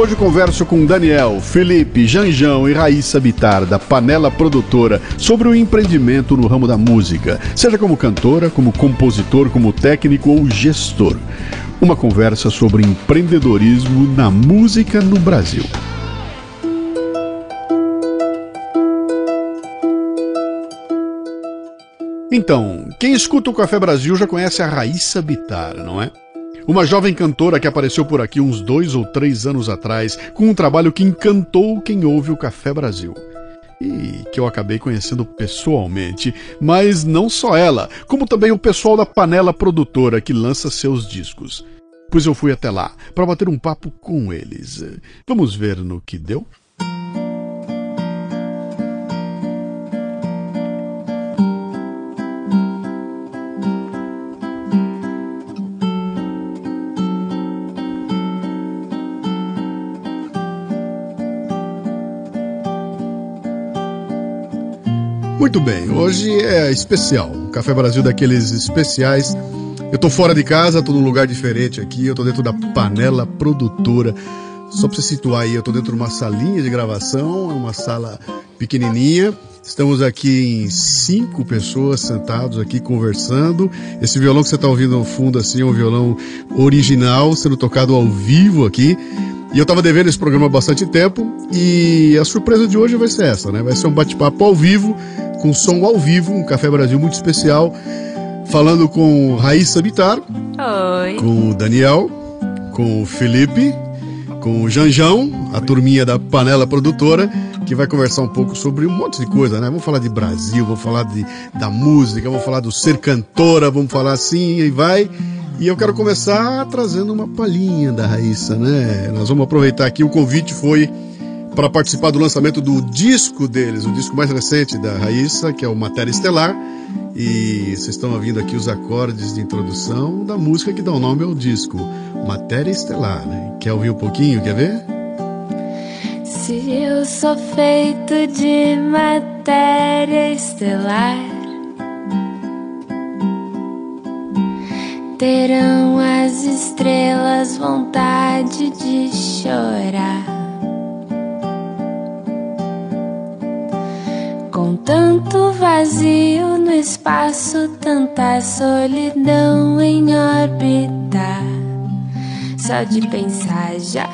Hoje converso com Daniel, Felipe, Janjão e Raíssa Bitar, da Panela Produtora, sobre o empreendimento no ramo da música, seja como cantora, como compositor, como técnico ou gestor. Uma conversa sobre empreendedorismo na música no Brasil. Então, quem escuta o Café Brasil já conhece a Raíssa Bitar, não é? Uma jovem cantora que apareceu por aqui uns dois ou três anos atrás com um trabalho que encantou quem ouve o Café Brasil. E que eu acabei conhecendo pessoalmente, mas não só ela, como também o pessoal da Panela Produtora que lança seus discos. Pois eu fui até lá para bater um papo com eles. Vamos ver no que deu? Muito bem, hoje é especial. O Café Brasil daqueles especiais. Eu tô fora de casa, tô num lugar diferente aqui, eu tô dentro da panela produtora. Só pra você situar aí, eu tô dentro de uma salinha de gravação, é uma sala pequenininha. Estamos aqui em cinco pessoas sentados aqui conversando. Esse violão que você está ouvindo no fundo assim é um violão original, sendo tocado ao vivo aqui. E eu estava devendo esse programa há bastante tempo e a surpresa de hoje vai ser essa, né? Vai ser um bate-papo ao vivo, com som ao vivo, um Café Brasil muito especial, falando com Raíssa Bitar, Oi. com o Daniel, com o Felipe, com o Janjão, a turminha da Panela Produtora, que vai conversar um pouco sobre um monte de coisa, né? Vamos falar de Brasil, vamos falar de, da música, vamos falar do ser cantora, vamos falar assim e vai. E eu quero começar trazendo uma palhinha da Raíssa, né? Nós vamos aproveitar aqui, o convite foi para participar do lançamento do disco deles, o disco mais recente da Raíssa, que é o Matéria Estelar. E vocês estão ouvindo aqui os acordes de introdução da música que dá o nome ao disco, Matéria Estelar. Né? Quer ouvir um pouquinho? Quer ver? Se eu sou feito de matéria estelar, terão as estrelas vontade de chorar. Com tanto vazio no espaço, tanta solidão em órbita. Só de pensar já.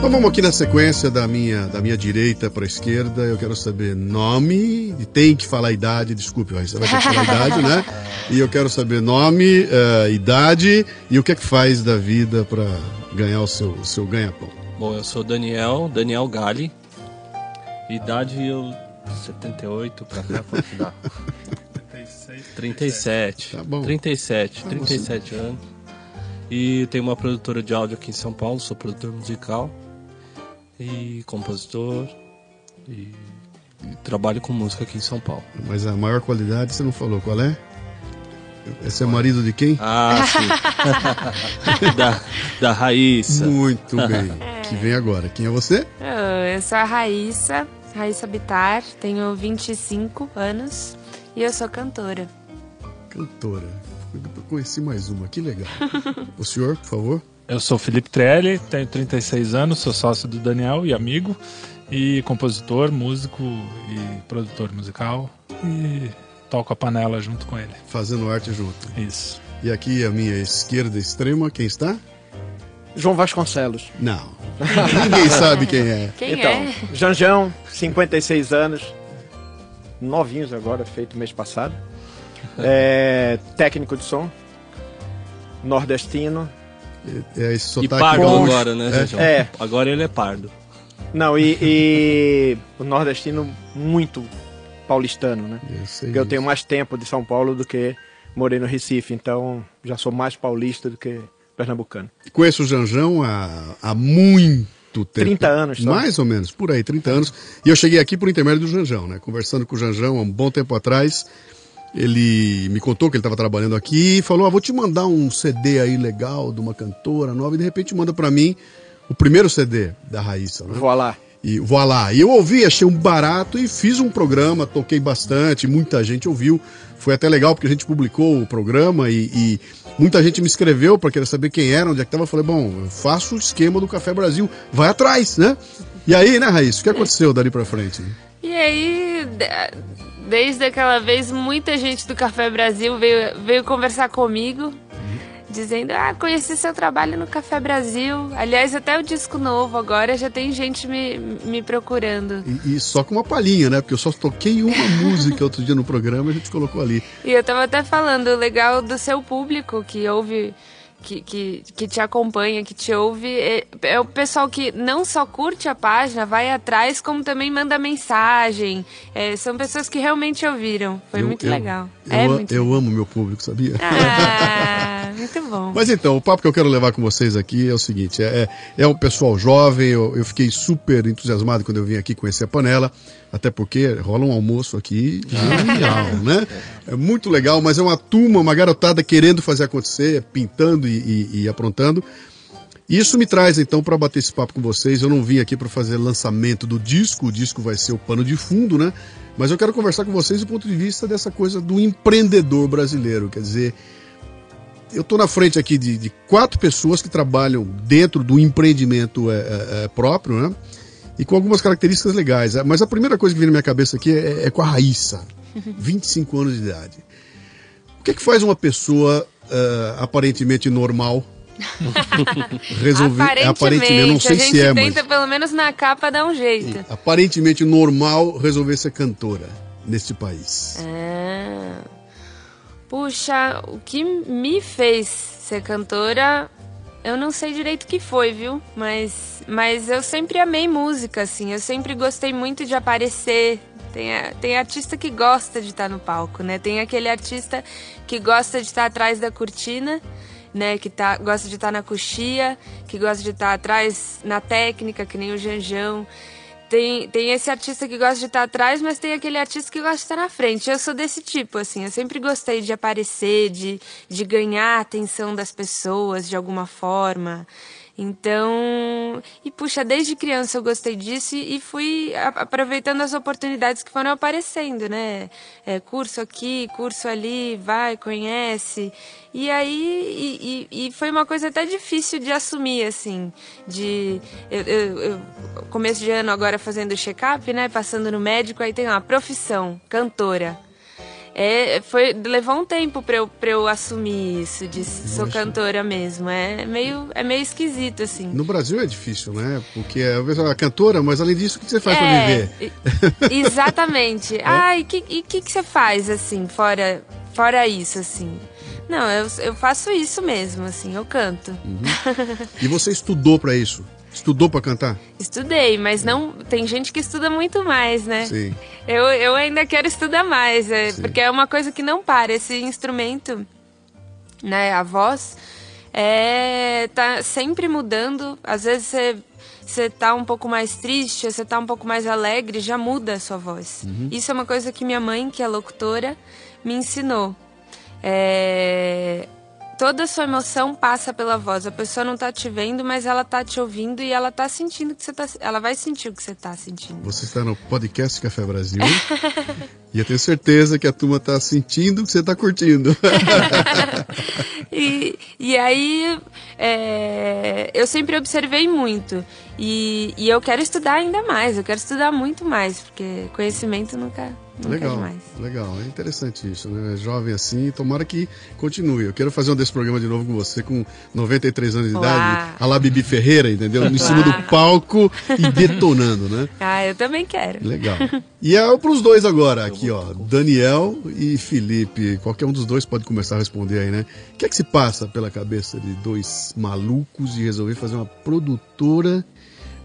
Vamos aqui na sequência da minha, da minha direita para a esquerda. Eu quero saber nome, e tem que falar idade, desculpe, você vai ter que falar idade, né? E eu quero saber nome, eh, idade e o que é que faz da vida para ganhar o seu, o seu ganha-pão. Bom, eu sou Daniel, Daniel Gali. Idade eu 78 pra cá, quanto dá? 37. Tá bom. 37, 37 anos. E tenho uma produtora de áudio aqui em São Paulo, sou produtor musical e compositor e, e trabalho com música aqui em São Paulo. Mas a maior qualidade você não falou qual é? Esse é marido de quem? Ah, sim. da, da Raíssa. Muito bem. Que vem agora. Quem é você? Eu, eu sou a Raíssa, Raíssa Bitar, tenho 25 anos e eu sou cantora. Cantora. Eu conheci mais uma, que legal. O senhor, por favor? Eu sou Felipe Trelli, tenho 36 anos, sou sócio do Daniel e amigo, e compositor, músico e produtor musical, e toco a panela junto com ele. Fazendo arte junto. Isso. E aqui à minha esquerda extrema, quem está? João Vasconcelos. Não. Ninguém sabe quem é. Quem então, é? Janjão, 56 anos, novinhos agora, feito mês passado. É, técnico de som, nordestino. É esse E sotaque pardo gaúcho. agora, né, É. João? É. Agora ele é pardo. Não, e, e o nordestino muito paulistano, né? Eu sei Porque eu disso. tenho mais tempo de São Paulo do que morei no Recife, então já sou mais paulista do que pernambucano. Conheço o Janjão há, há muito tempo. 30 anos só. Mais ou menos, por aí, 30 anos. E eu cheguei aqui por intermédio do Janjão, né? Conversando com o Janjão há um bom tempo atrás. Ele me contou que ele estava trabalhando aqui e falou: ah, vou te mandar um CD aí legal de uma cantora nova. E de repente manda para mim o primeiro CD da Raíssa, né? Vou lá. E vou lá. E eu ouvi, achei um barato e fiz um programa, toquei bastante, muita gente ouviu. Foi até legal porque a gente publicou o programa e, e muita gente me escreveu para querer saber quem era, onde é que tava. Eu falei, bom, eu faço o esquema do Café Brasil, vai atrás, né? E aí, né, Raíssa, o que aconteceu dali pra frente? E aí, desde aquela vez, muita gente do Café Brasil veio, veio conversar comigo, dizendo: Ah, conheci seu trabalho no Café Brasil. Aliás, até o disco novo agora já tem gente me, me procurando. E, e só com uma palhinha, né? Porque eu só toquei uma música outro dia no programa e a gente colocou ali. E eu tava até falando, o legal do seu público que ouve, que, que, que te acompanha, que te ouve, é, é o pessoal que não só curte a página, vai atrás, como também manda mensagem. É, são pessoas que realmente ouviram. Foi Eu- muito eu- legal. Eu, é muito eu amo meu público, sabia? Ah, muito bom. Mas então, o papo que eu quero levar com vocês aqui é o seguinte: é, é, é um pessoal jovem, eu, eu fiquei super entusiasmado quando eu vim aqui conhecer a panela, até porque rola um almoço aqui genial, né? É muito legal, mas é uma turma, uma garotada querendo fazer acontecer, pintando e, e- e aprontando. Isso me traz então para bater esse papo com vocês. Eu não vim aqui para fazer lançamento do disco, o disco vai ser o pano de fundo, né? Mas eu quero conversar com vocês do ponto de vista dessa coisa do empreendedor brasileiro. Quer dizer, eu estou na frente aqui de, de quatro pessoas que trabalham dentro do empreendimento é, é, é, próprio, né? E com algumas características legais. Mas a primeira coisa que vem na minha cabeça aqui é, é com a Raíssa, 25 anos de idade. O que, é que faz uma pessoa é, aparentemente normal resolver. aparentemente, eu não sei a gente se é, mas tenta pelo menos na capa dar um jeito. aparentemente normal resolver ser cantora neste país. Ah. Puxa, o que me fez ser cantora, eu não sei direito o que foi, viu? Mas, mas eu sempre amei música, assim. Eu sempre gostei muito de aparecer. Tem, tem artista que gosta de estar no palco, né? Tem aquele artista que gosta de estar atrás da cortina, né? Que tá, gosta de estar na coxia, que gosta de estar atrás na técnica, que nem o Janjão. Tem, tem esse artista que gosta de estar atrás, mas tem aquele artista que gosta de estar na frente. Eu sou desse tipo, assim. Eu sempre gostei de aparecer, de, de ganhar a atenção das pessoas de alguma forma. Então, e puxa, desde criança eu gostei disso e, fui aproveitando as oportunidades que foram aparecendo, né? É, curso aqui, curso ali, vai, conhece. E aí, e, e- e foi uma coisa até difícil de assumir, assim, de eu, eu- eu- começo de ano agora fazendo check-up, né? Passando no médico, aí tem uma profissão, cantora. É, foi, levou um tempo pra eu, pra eu assumir isso, de sou cantora mesmo. É meio, é meio esquisito, assim. No Brasil é difícil, né? Porque a pessoa é cantora, mas além disso, o que você faz pra É, viver? e- Exatamente. Ah, e o que, e que, que você faz, assim, fora, fora isso, assim? Não, eu, eu faço isso mesmo, assim, eu canto. E você estudou pra isso? Estudou pra cantar? Estudei, mas não. Tem gente que estuda muito mais, né? Sim. Eu, eu ainda quero estudar mais, é, porque é uma coisa que não para. Esse instrumento, né, a voz, é, tá sempre mudando. Às vezes você, você tá um pouco mais triste, você tá um pouco mais alegre, já muda a sua voz. Isso é uma coisa que minha mãe, que é locutora, me ensinou. É, toda a sua emoção passa pela voz. A pessoa não tá te vendo, mas ela tá te ouvindo e ela tá sentindo que você tá. Ela vai sentir o que você tá sentindo. Você está no podcast Café Brasil. e eu tenho certeza que a turma tá sentindo que você tá curtindo. E, e aí é, eu sempre observei muito. E, e eu quero estudar ainda mais, eu quero estudar muito mais, porque conhecimento nunca, nunca é legal, demais. legal. É interessante isso, né? Jovem assim, tomara que continue. Eu quero fazer um desse programa de novo com você, com 93 anos de idade, a lá Bibi Ferreira, entendeu? Em cima do palco e detonando, né? Ah, eu também quero. Legal. E é pros dois agora, aqui, ó. Daniel e Felipe. Qualquer um dos dois pode começar a responder aí, né? O que é que se passa pela cabeça de dois malucos de resolver fazer uma produtora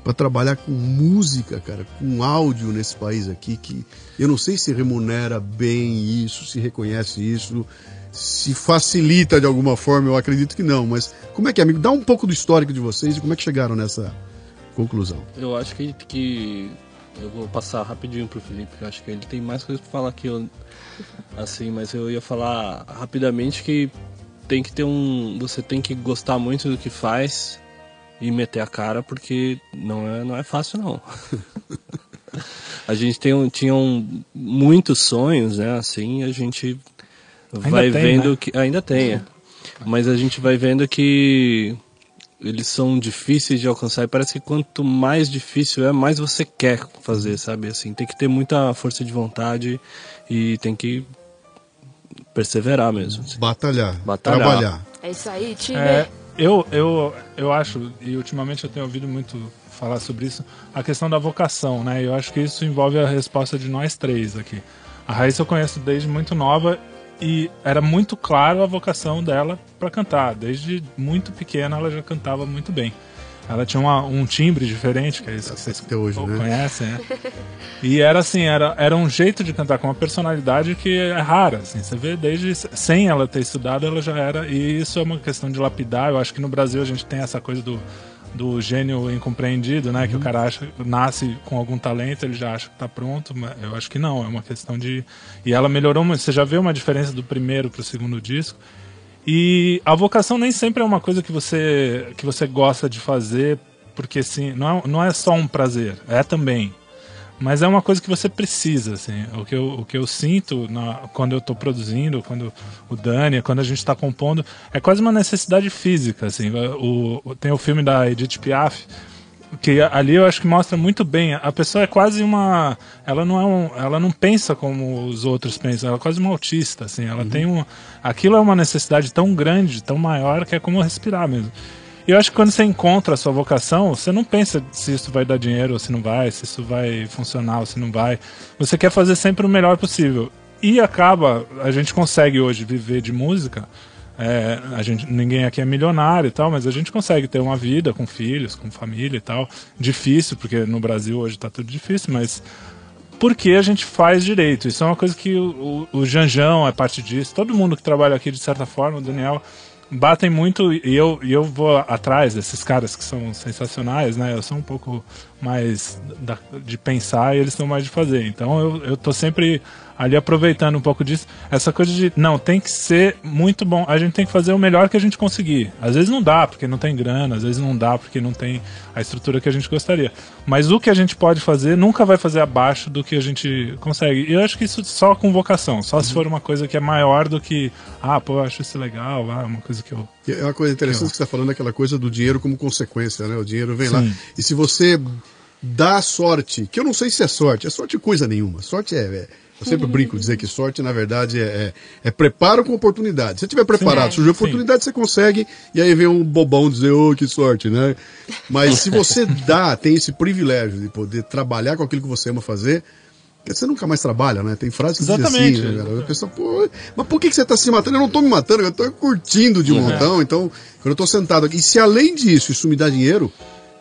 pra trabalhar com música, cara, com áudio nesse país aqui, que eu não sei se remunera bem isso, se reconhece isso, se facilita de alguma forma, eu acredito que não, mas como é que é, amigo? Dá um pouco do histórico de vocês e como é que chegaram nessa conclusão. Eu acho que, que eu vou passar rapidinho pro Felipe, eu acho que ele tem mais coisas pra falar que eu. Assim, mas eu ia falar rapidamente que tem que ter um. Você tem que gostar muito do que faz e meter a cara, porque não é, não é fácil não. a gente tem um, tinha um, muitos sonhos, né? Assim, a gente vai tem, vendo né? que. Ainda tem, é. Mas a gente vai vendo que eles são difíceis de alcançar e parece que quanto mais difícil é, mais você quer fazer, sabe? Assim, tem que ter muita força de vontade e tem que perseverar mesmo. assim. Batalhar, Batalhar. trabalhar. É isso aí, time. É, eu, eu, eu acho, e ultimamente eu tenho ouvido muito falar sobre isso, a questão da vocação, né? Eu acho que isso envolve a resposta de nós três aqui. A Raíssa eu conheço desde muito nova e era muito claro a vocação dela para cantar. Desde muito pequena ela já cantava muito bem. Ela tinha uma- um timbre diferente, que é isso que vocês Até hoje, né? conhecem, né? E era assim, era, era um jeito de cantar com uma personalidade que é rara, assim, você vê desde sem ela ter estudado, ela já era, e isso é uma questão de lapidar, eu acho que no Brasil a gente tem essa coisa do, do gênio incompreendido, né, que o cara acha, nasce com algum talento, ele já acha que tá pronto, mas eu acho que não, é uma questão de... E ela melhorou muito, você já vê uma diferença do primeiro pro segundo disco, e a vocação nem sempre é uma coisa que você, que você gosta de fazer, porque assim, não é, não é só um prazer, é também. Mas é uma coisa que você precisa, assim. O que eu, o que eu sinto na, quando eu estou produzindo, quando o Dani, quando a gente está compondo, é quase uma necessidade física, assim. O, o- tem o filme da Edith Piaf, que ali eu acho que mostra muito bem. A pessoa é quase uma, ela não é um, ela não pensa como os outros pensam. Ela é quase uma autista, assim. Ela tem um, aquilo é uma necessidade tão grande, tão maior que é como respirar mesmo. E eu acho que quando você encontra a sua vocação, você não pensa se isso vai dar dinheiro ou se não vai, se isso vai funcionar ou se não vai. Você quer fazer sempre o melhor possível. E acaba, a gente consegue hoje viver de música. É, a gente, ninguém aqui é milionário e tal, mas a gente consegue ter uma vida com filhos, com família e tal. Difícil, porque no Brasil hoje tá tudo difícil, mas porque a gente faz direito. Isso é uma coisa que o, o, o Janjão é parte disso. Todo mundo que trabalha aqui, de certa forma, o Daniel, batem muito e eu, e eu vou atrás desses caras que são sensacionais, né? Eu sou um pouco mais da- de pensar e eles são mais de fazer. Então eu, eu sempre ali aproveitando um pouco disso. Essa coisa de, não, tem que ser muito bom. A gente tem que fazer o melhor que a gente conseguir. Às vezes não dá porque não tem grana, às vezes não dá porque não tem a estrutura que a gente gostaria. Mas o que a gente pode fazer nunca vai fazer abaixo do que a gente consegue. E eu acho que isso só com vocação. Só se for uma coisa que é maior do que, ah, pô, eu acho isso legal, ah, uma coisa que eu. É uma coisa interessante que você está falando, aquela coisa do dinheiro como consequência, né? O dinheiro vem lá. Sim. E se você dá sorte, que eu não sei se é sorte, é sorte coisa nenhuma. Sorte é, é Eu sempre brinco dizer que sorte, na verdade, é, é, é preparo com oportunidade. Se você estiver preparado, Sim. surgiu oportunidade, você consegue, e aí vem um bobão dizer, ô, que sorte, né? Mas se você dá, tem esse privilégio de poder trabalhar com aquilo que você ama fazer, você nunca mais trabalha, né? Tem frases que dizem Exatamente. assim, né, cara? A pessoa, pô, mas por que, você tá se matando? Eu não tô me matando, eu tô curtindo de montão. Então, quando eu tô sentado aqui, e se além disso isso me dá dinheiro,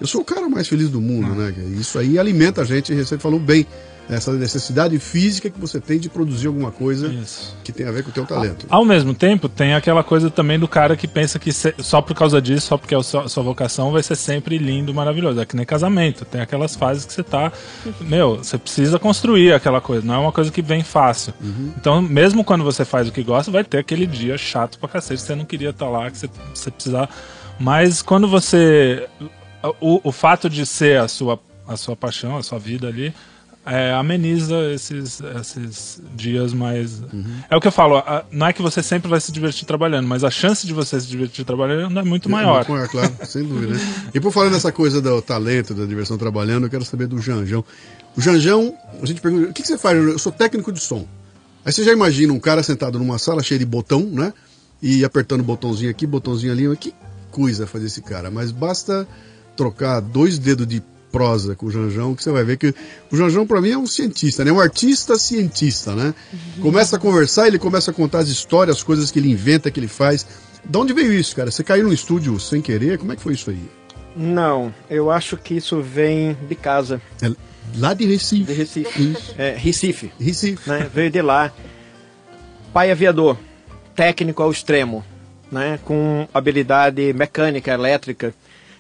eu sou o cara mais feliz do mundo, né? cara? Isso aí alimenta a gente, você falou bem, essa necessidade física que você tem de produzir alguma coisa Isso. que tem a ver com o teu talento. Ao mesmo tempo, tem aquela coisa também do cara que pensa que só por causa disso, só porque é a sua, vocação, vai ser sempre lindo, maravilhoso. É que nem casamento. Tem aquelas fases que você tá. Meu, você precisa construir aquela coisa. Não é uma coisa que vem fácil. Então, mesmo quando você faz o que gosta, vai ter aquele dia chato pra cacete. Você não queria estar lá, que você, você precisar. Mas quando você. O, o fato de ser a sua, a sua paixão, a sua vida ali. É, ameniza esses, esses dias mais. É o que eu falo, a- não é que você sempre vai se divertir trabalhando, mas a chance de você se divertir trabalhando é muito maior. Muito maior, claro, sem dúvida. né? E por falar nessa coisa do talento, da diversão trabalhando, eu quero saber do Janjão. O Janjão, a gente pergunta, o que, que você faz? Eu sou técnico de som. Aí você já imagina um cara sentado numa sala cheia de botão, né? E apertando botãozinho aqui, botãozinho ali. Mas Que coisa fazer esse cara. Mas basta trocar dois dedos de prosa com o Janjão, que você vai ver que o Janjão para mim é um cientista, né? Um artista cientista, né? Começa a conversar, ele começa a contar as histórias, as coisas que ele inventa, que ele faz. De onde veio isso, cara? Você caiu no estúdio sem querer? Como é que foi isso aí? Não, eu acho que isso vem de casa, É lá de Recife. de Recife. É, Recife, Recife. né? Veio de lá. Pai aviador, técnico ao extremo, né? Com habilidade mecânica, elétrica.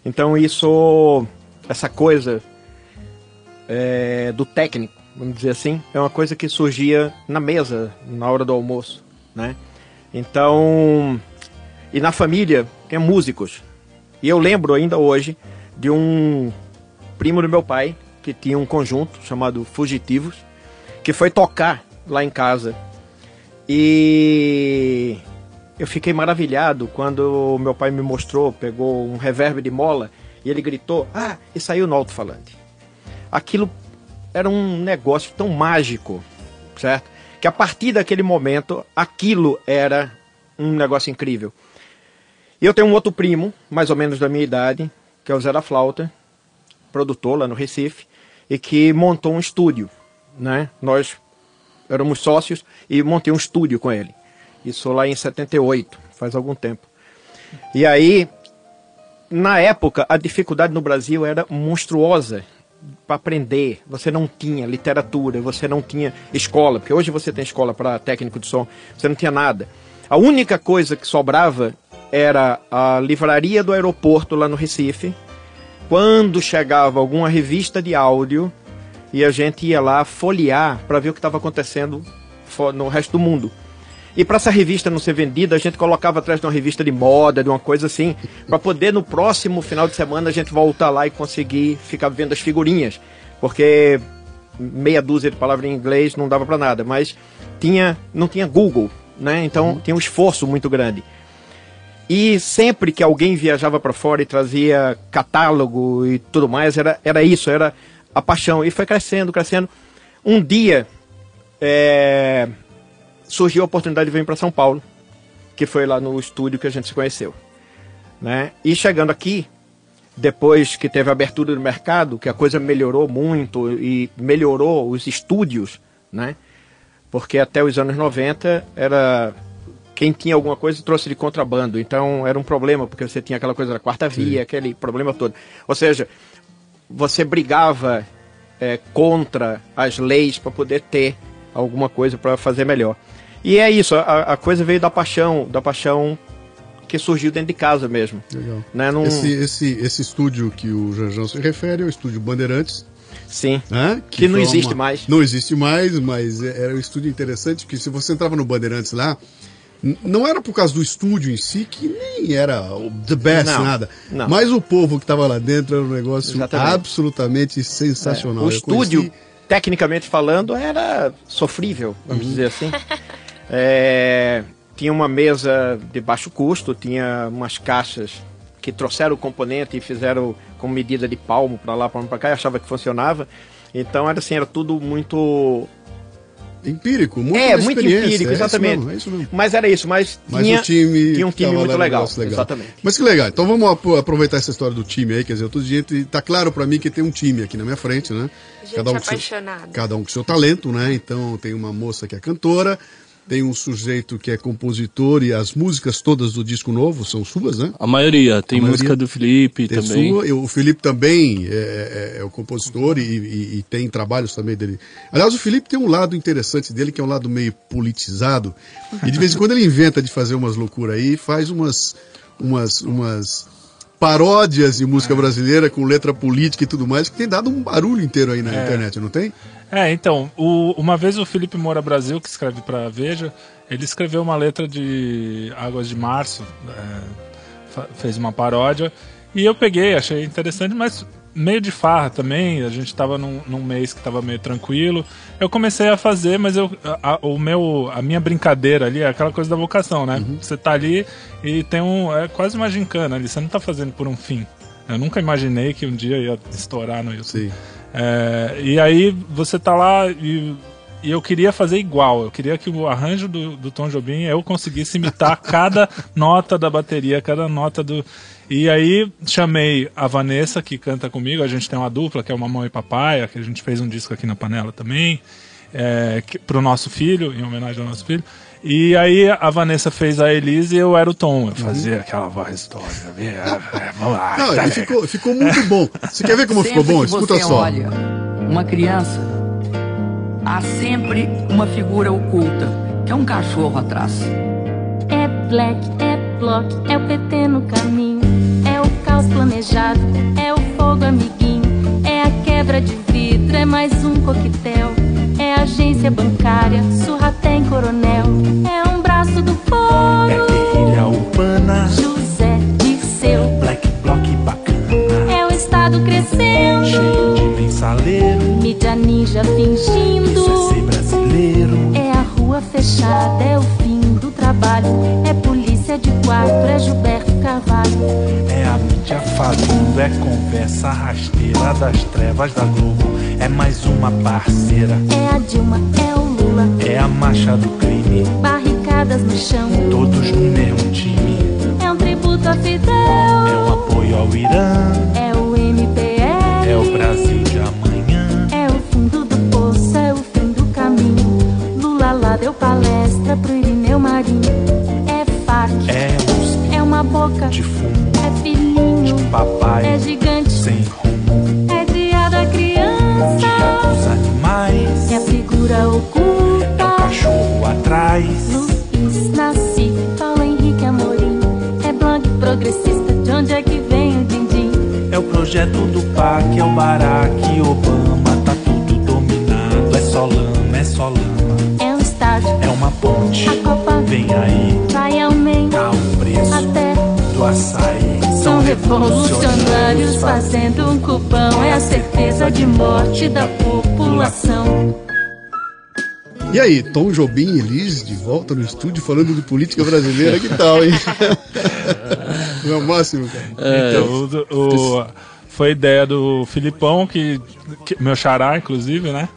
Então isso, essa coisa é, do técnico, vamos dizer assim, é uma coisa que surgia na mesa, na hora do almoço, né? Então, e na família tem músicos. E eu lembro ainda hoje de um primo do meu pai que tinha um conjunto chamado Fugitivos, que foi tocar lá em casa. E eu fiquei maravilhado quando meu pai me mostrou, pegou um reverb de mola e ele gritou: "Ah, e saiu no alto-falante". Aquilo era um negócio tão mágico, certo? Que a partir daquele momento, aquilo era um negócio incrível. E eu tenho um outro primo, mais ou menos da minha idade, que é o Zé da Flauta, produtor lá no Recife, e que montou um estúdio, né? Nós éramos sócios e montei um estúdio com ele. Isso lá em 78, faz algum tempo. E aí, na época, a dificuldade no Brasil era monstruosa para aprender. Você não tinha literatura, você não tinha escola, porque hoje você tem escola para técnico de som, você não tinha nada. A única coisa que sobrava era a livraria do aeroporto lá no Recife. Quando chegava alguma revista de áudio, e a gente ia lá folhear para ver o que estava acontecendo no resto do mundo. E para essa revista não ser vendida, a gente colocava atrás de uma revista de moda, de uma coisa assim, para poder no próximo final de semana a gente voltar lá e conseguir ficar vendo as figurinhas, porque meia dúzia de palavras em inglês não dava para nada, mas tinha não tinha Google, né? Então tinha um esforço muito grande. E sempre que alguém viajava para fora e trazia catálogo e tudo mais, era, era isso, era a paixão. E foi crescendo, crescendo. Um dia é, surgiu a oportunidade de vir para São Paulo, que foi lá no estúdio que a gente se conheceu. Né? E chegando aqui, depois que teve a abertura do mercado, que a coisa melhorou muito e melhorou os estúdios, né? Porque até os anos 90 era quem tinha alguma coisa trouxe de contrabando, então era um problema porque você tinha aquela coisa da quarta via, aquele problema todo. Ou seja, você brigava é, contra as leis para poder ter alguma coisa para fazer melhor. E é isso, a, a coisa veio da paixão, da paixão que surgiu dentro de casa mesmo. Legal. Né? Num- Esse, esse, esse estúdio que o Janjão se refere é o estúdio Bandeirantes, Sim. né? Que não foi existe mais. Não existe mais, mas é- era um estúdio interessante, porque se você entrava no Bandeirantes lá, não era por causa do estúdio em si, que nem era o the best, Não, nada. não. Mas o povo que estava lá dentro era um negócio Exatamente. absolutamente sensacional. O Eu estúdio, conheci- tecnicamente falando, era sofrível, vamos dizer assim. É, tinha uma mesa de baixo custo, tinha umas caixas que trouxeram o componente e fizeram com medida de palmo para lá, palmo para cá, e achava que funcionava. Então era assim, era tudo muito Empírico, muito é, muito empírico, é isso exatamente. mesmo, é isso mesmo. Mas era isso, mas Mas tinha, o time, tinha um time muito legal. negócio Exatamente. Mas que legal. Então vamos apro- aproveitar essa história do time aí, quer dizer, dizendo, e tá claro pra mim que tem um time aqui na minha frente, né? Gente com seu, apaixonada. cada um com seu talento, né? Então tem uma moça que é cantora, tem um sujeito que é compositor e as músicas todas do disco novo são suas, né? A maioria. Tem A maioria música do Felipe Tem também. sua, o Felipe também é, é- é o compositor e, e- e tem trabalhos também dele. Aliás, o Felipe tem um lado interessante dele, que é um lado meio politizado. E de vez em quando ele inventa de fazer umas loucuras aí, faz umas, umas, umas paródias de música brasileira com letra política e tudo mais, que tem dado um barulho inteiro aí na internet, não tem? É, então, o- uma vez o Felipe Moura Brasil, que escreve pra Veja, ele escreveu uma letra de Águas de Março, é, fez uma paródia, e eu peguei, achei interessante, mas meio de farra também, a gente tava num, num mês que tava meio tranquilo, eu comecei a fazer, mas eu, a, o meu, a minha brincadeira ali é aquela coisa da vocação, né? Você tá ali e tem um, é quase uma gincana ali, você não tá fazendo por um fim. Eu nunca imaginei que um dia ia estourar no YouTube. Sim. É, e aí você tá lá e, e eu queria fazer igual. Eu queria que o arranjo do, do Tom Jobim eu conseguisse imitar cada nota da bateria, cada nota do. E aí chamei a Vanessa, que canta comigo. A gente tem uma dupla, que é o Mamão e Papai, que a gente fez um disco aqui na panela também, é, que, pro nosso filho, em homenagem ao nosso filho. E aí a Vanessa fez a Elise e eu era o Tom. Eu fazia aquela voz toda. é, Vamos lá. Não, tá e ficou, ficou muito bom. Você quer ver como ficou Sempre bom? que Escuta você só. olha uma criança, há sempre uma figura oculta, que é um cachorro atrás. É black, é block, é o PT no caminho. É o caos planejado, é o fogo amiguinho. É a quebra de vidro, é mais um coquetel. É agência bancária, surra tem coronel. É um braço do foro. guerrilha urbana, José Dirceu. black block bacana, É o Estado crescendo. cheio de mensaleiro, Mídia ninja fingindo. é ser brasileiro. É a rua fechada, é o fim do trabalho. É polícia de quatro, é Gilberto Carvalho. É a mídia falando, é conversa rasteira das trevas da Globo. É mais uma parceira, É a Dilma, é o Lula. é a marcha do crime, Barricadas no chão. todos no mesmo time. É um tributo a É Fidel. um apoio ao Irã, É o MPL. é o Brasil de amanhã. É o fundo do poço, é o fim do caminho. Lula lá deu palestra pro Irineu Marinho. É FAC, É USP é uma boca. de fumo, É filhinho, papai é gigante. sem rumo, É a figura É o oculta. cachorro atrás. Luiz Nasci, Paulo Henrique Amorim. É blog progressista, de onde é que vem o din-din? É o projeto do PAC, é o Barack Obama. Tá tudo dominado, é só lama, é só lama. É um estádio, É uma ponte, a Copa vem aí, vai aumentar. o preço Até do açaí. Revolucionários fazendo um cupão. É a certeza de morte da população. E aí, Tom Jobim e Elis de volta no estúdio falando de política brasileira, que tal, hein? Não é o máximo, cara. Então, o, o- foi ideia do Filipão, que, que- meu xará, inclusive, né?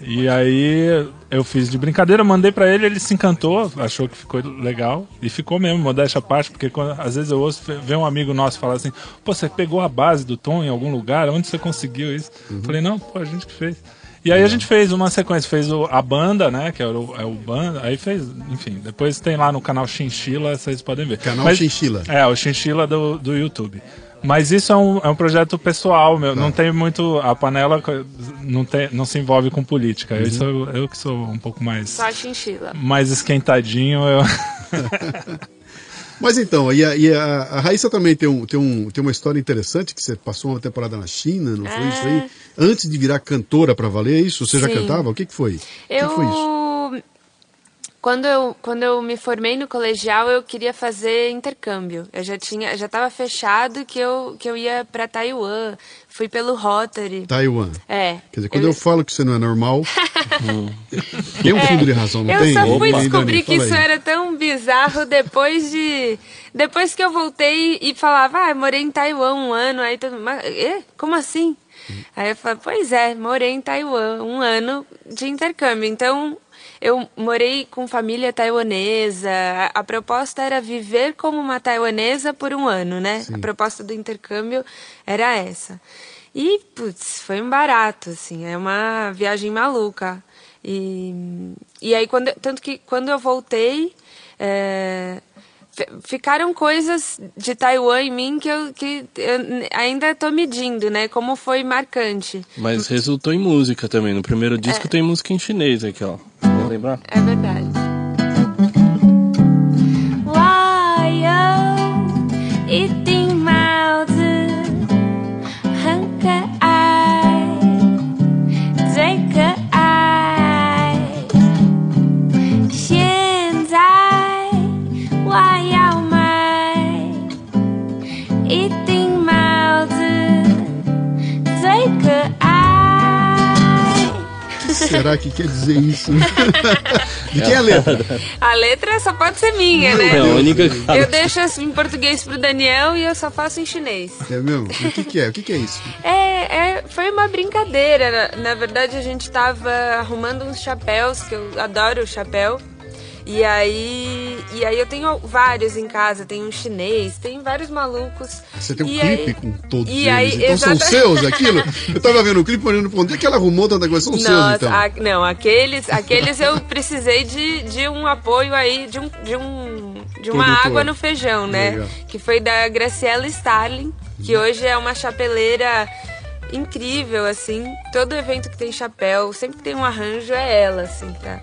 E aí eu fiz de brincadeira, mandei pra ele, ele se encantou, achou que ficou legal. E ficou mesmo, modéstia à parte, porque quando- às vezes eu ouço, vê um amigo nosso falar assim, pô, você pegou a base do tom em algum lugar? Onde você conseguiu isso? Falei, não, pô, a gente que fez. E aí a gente fez uma sequência, fez o- a banda, né? Que é o, é o banda, aí fez, enfim, depois tem lá no canal Chinchila, vocês podem ver. Canal Chinchila. É, o Chinchila do, do YouTube. Mas isso é um, é um projeto pessoal, meu. Não tem muito. A panela não, tem, não se envolve com política. Eu, sou, eu que sou um pouco mais, Só a chinchila. mais esquentadinho. Eu... Mas então, e a, e a- a Raíssa também tem, um, tem, um, tem uma história interessante, que você passou uma temporada na China, não foi isso aí? Antes de virar cantora pra valer, é isso? Você já Sim. cantava? O que, que foi? O que, Eu, que foi isso? Quando eu quando eu me formei no colegial, eu queria fazer intercâmbio. Eu já tinha, já estava fechado que eu que eu ia para Taiwan. Fui pelo Rotary. Taiwan. É. Quer dizer, quando eu, falo que você não é normal, tem um fundo de razão, não eu tem? só fui Dani? descobrir que isso aí. era tão bizarro depois de. Depois que eu voltei e falava, ah, eu morei em Taiwan um ano, aí todo mundo. "Mas, "Ê? Como assim? Aí eu falei, pois é, morei em Taiwan um ano de intercâmbio. Então, eu morei com família taiwanesa. A, a proposta era viver como uma taiwanesa por um ano, né? A proposta do intercâmbio era essa. E, putz, foi um barato, assim, é uma viagem maluca. E, e aí, quando, tanto que quando eu voltei, é, fi- ficaram coisas de Taiwan em mim que eu, que eu ainda tô medindo, né? Como foi marcante. Mas resultou em música também. No primeiro disco tem música em chinês aqui, ó. Lembrar? É verdade. Será que quer dizer isso? De quem é a letra? A letra só pode ser minha, né? É a única que fala. Eu deixo assim, em português pro Daniel e eu só faço em chinês. É mesmo? O que, que é? O que, que é isso? É, é, foi uma brincadeira. Na, na verdade, a gente tava arrumando uns chapéus, que eu adoro chapéu. E aí, e aí eu tenho vários em casa, tem um chinês, tem vários malucos. Você tem um E clipe aí- com todos eles. aí, então são exata- seus aquilo? Eu tava vendo o clipe olhando pra onde é que ela arrumou tanta coisa. São seus, Nossa, então. a- não, aqueles, aqueles eu precisei de, de um apoio aí, de, um, de, um, de uma Produtor. água no feijão, né? Legal. Que foi da Graciela Starling, que hoje é uma chapeleira incrível, assim. Todo evento que tem chapéu, sempre que tem um arranjo, é ela, assim, tá?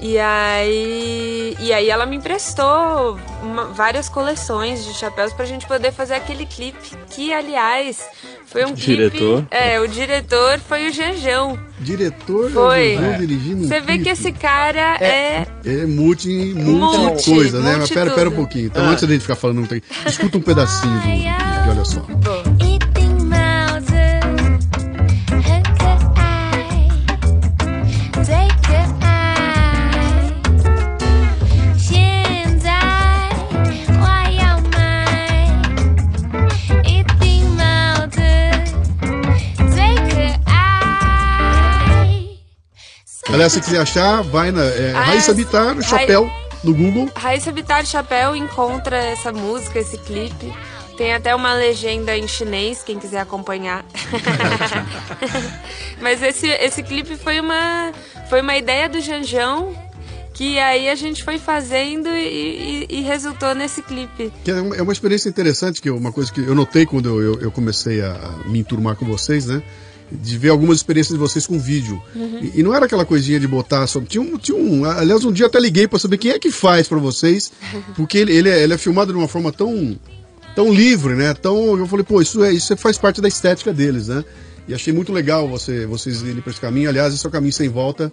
E aí, e aí ela me emprestou uma- várias coleções de chapéus pra gente poder fazer aquele clipe, que aliás foi um Diretor? clipe... É, o diretor foi o Janjão. Diretor Foi. Janjão dirigindo um Você vê que clipe. esse cara é. É multi, multi, Multi, coisa, né? Mas multi pera, pera um pouquinho. Então, antes da gente ficar falando escuta um pedacinho do clipe, olha só. 一 Aliás, se quiser achar, vai na é, Ah, Raíssa Bittar, chapéu, no Google. Raíssa Bittar Chapéu encontra essa música, esse clipe. Tem até uma legenda em chinês, quem quiser acompanhar. Mas esse, esse clipe foi uma, foi uma ideia do Janjão que aí a gente foi fazendo e, e- e resultou nesse clipe. Que é uma, é uma experiência interessante, que é uma coisa que eu notei quando eu, eu, eu comecei a me enturmar com vocês, né? De ver algumas experiências de vocês com vídeo. E, e não era aquela coisinha de botar só. Tinha um, tinha um. Aliás, um dia eu até liguei pra saber quem é que faz pra vocês, porque ele, ele, é, ele é filmado de uma forma tão. tão livre, né? Tão. Eu falei, pô, isso, é, isso faz parte da estética deles, né? E achei muito legal você, vocês irem pra esse caminho. Aliás, esse é o caminho sem volta.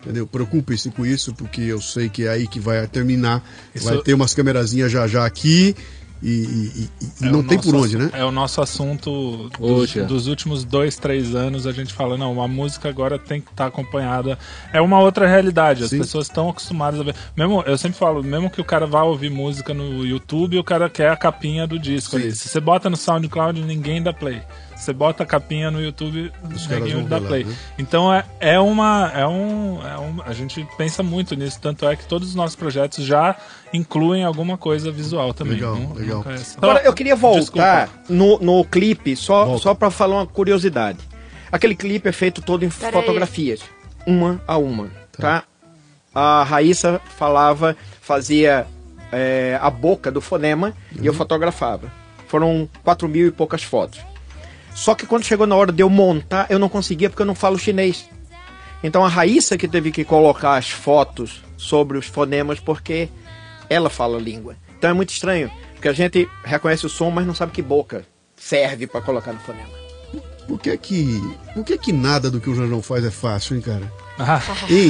Entendeu? Preocupem-se com isso, porque eu sei que é aí que vai terminar. Isso- Vai ter umas camerazinhas já já aqui. E, e- e- É não tem por onde, né? É o nosso assunto dos, Hoje, é. dos últimos dois, três anos. A gente fala, não, a música agora tem que estar acompanhada. É uma outra realidade. As Sim. pessoas estão acostumadas a ver. Mesmo, eu sempre falo, mesmo que o cara vá ouvir música no YouTube, o cara quer a capinha do disco. Se você bota no SoundCloud, ninguém dá play. Você bota a capinha no YouTube, Os ver lá, play. né? Então é, é uma. É um, é um. A gente pensa muito nisso. Tanto é que todos os nossos projetos já incluem alguma coisa visual também. Legal, Não- legal. nunca é só- Agora, eu queria voltar Desculpa. no, no clipe, só, Volta. só para falar uma curiosidade. Aquele clipe é feito todo em Pera fotografias, uma a uma, tá? A Raíssa falava, fazia é, a boca do fonema e eu fotografava. Foram quatro mil e poucas fotos. Só que quando chegou na hora de eu montar, eu não conseguia porque eu não falo chinês. Então a Raíssa que teve que colocar as fotos sobre os fonemas porque ela fala a língua. Então é muito estranho, porque a gente reconhece o som, mas não sabe que boca serve para colocar no fonema. Por que que, por que que nada do que o Janjão faz é fácil, hein, cara? Ah,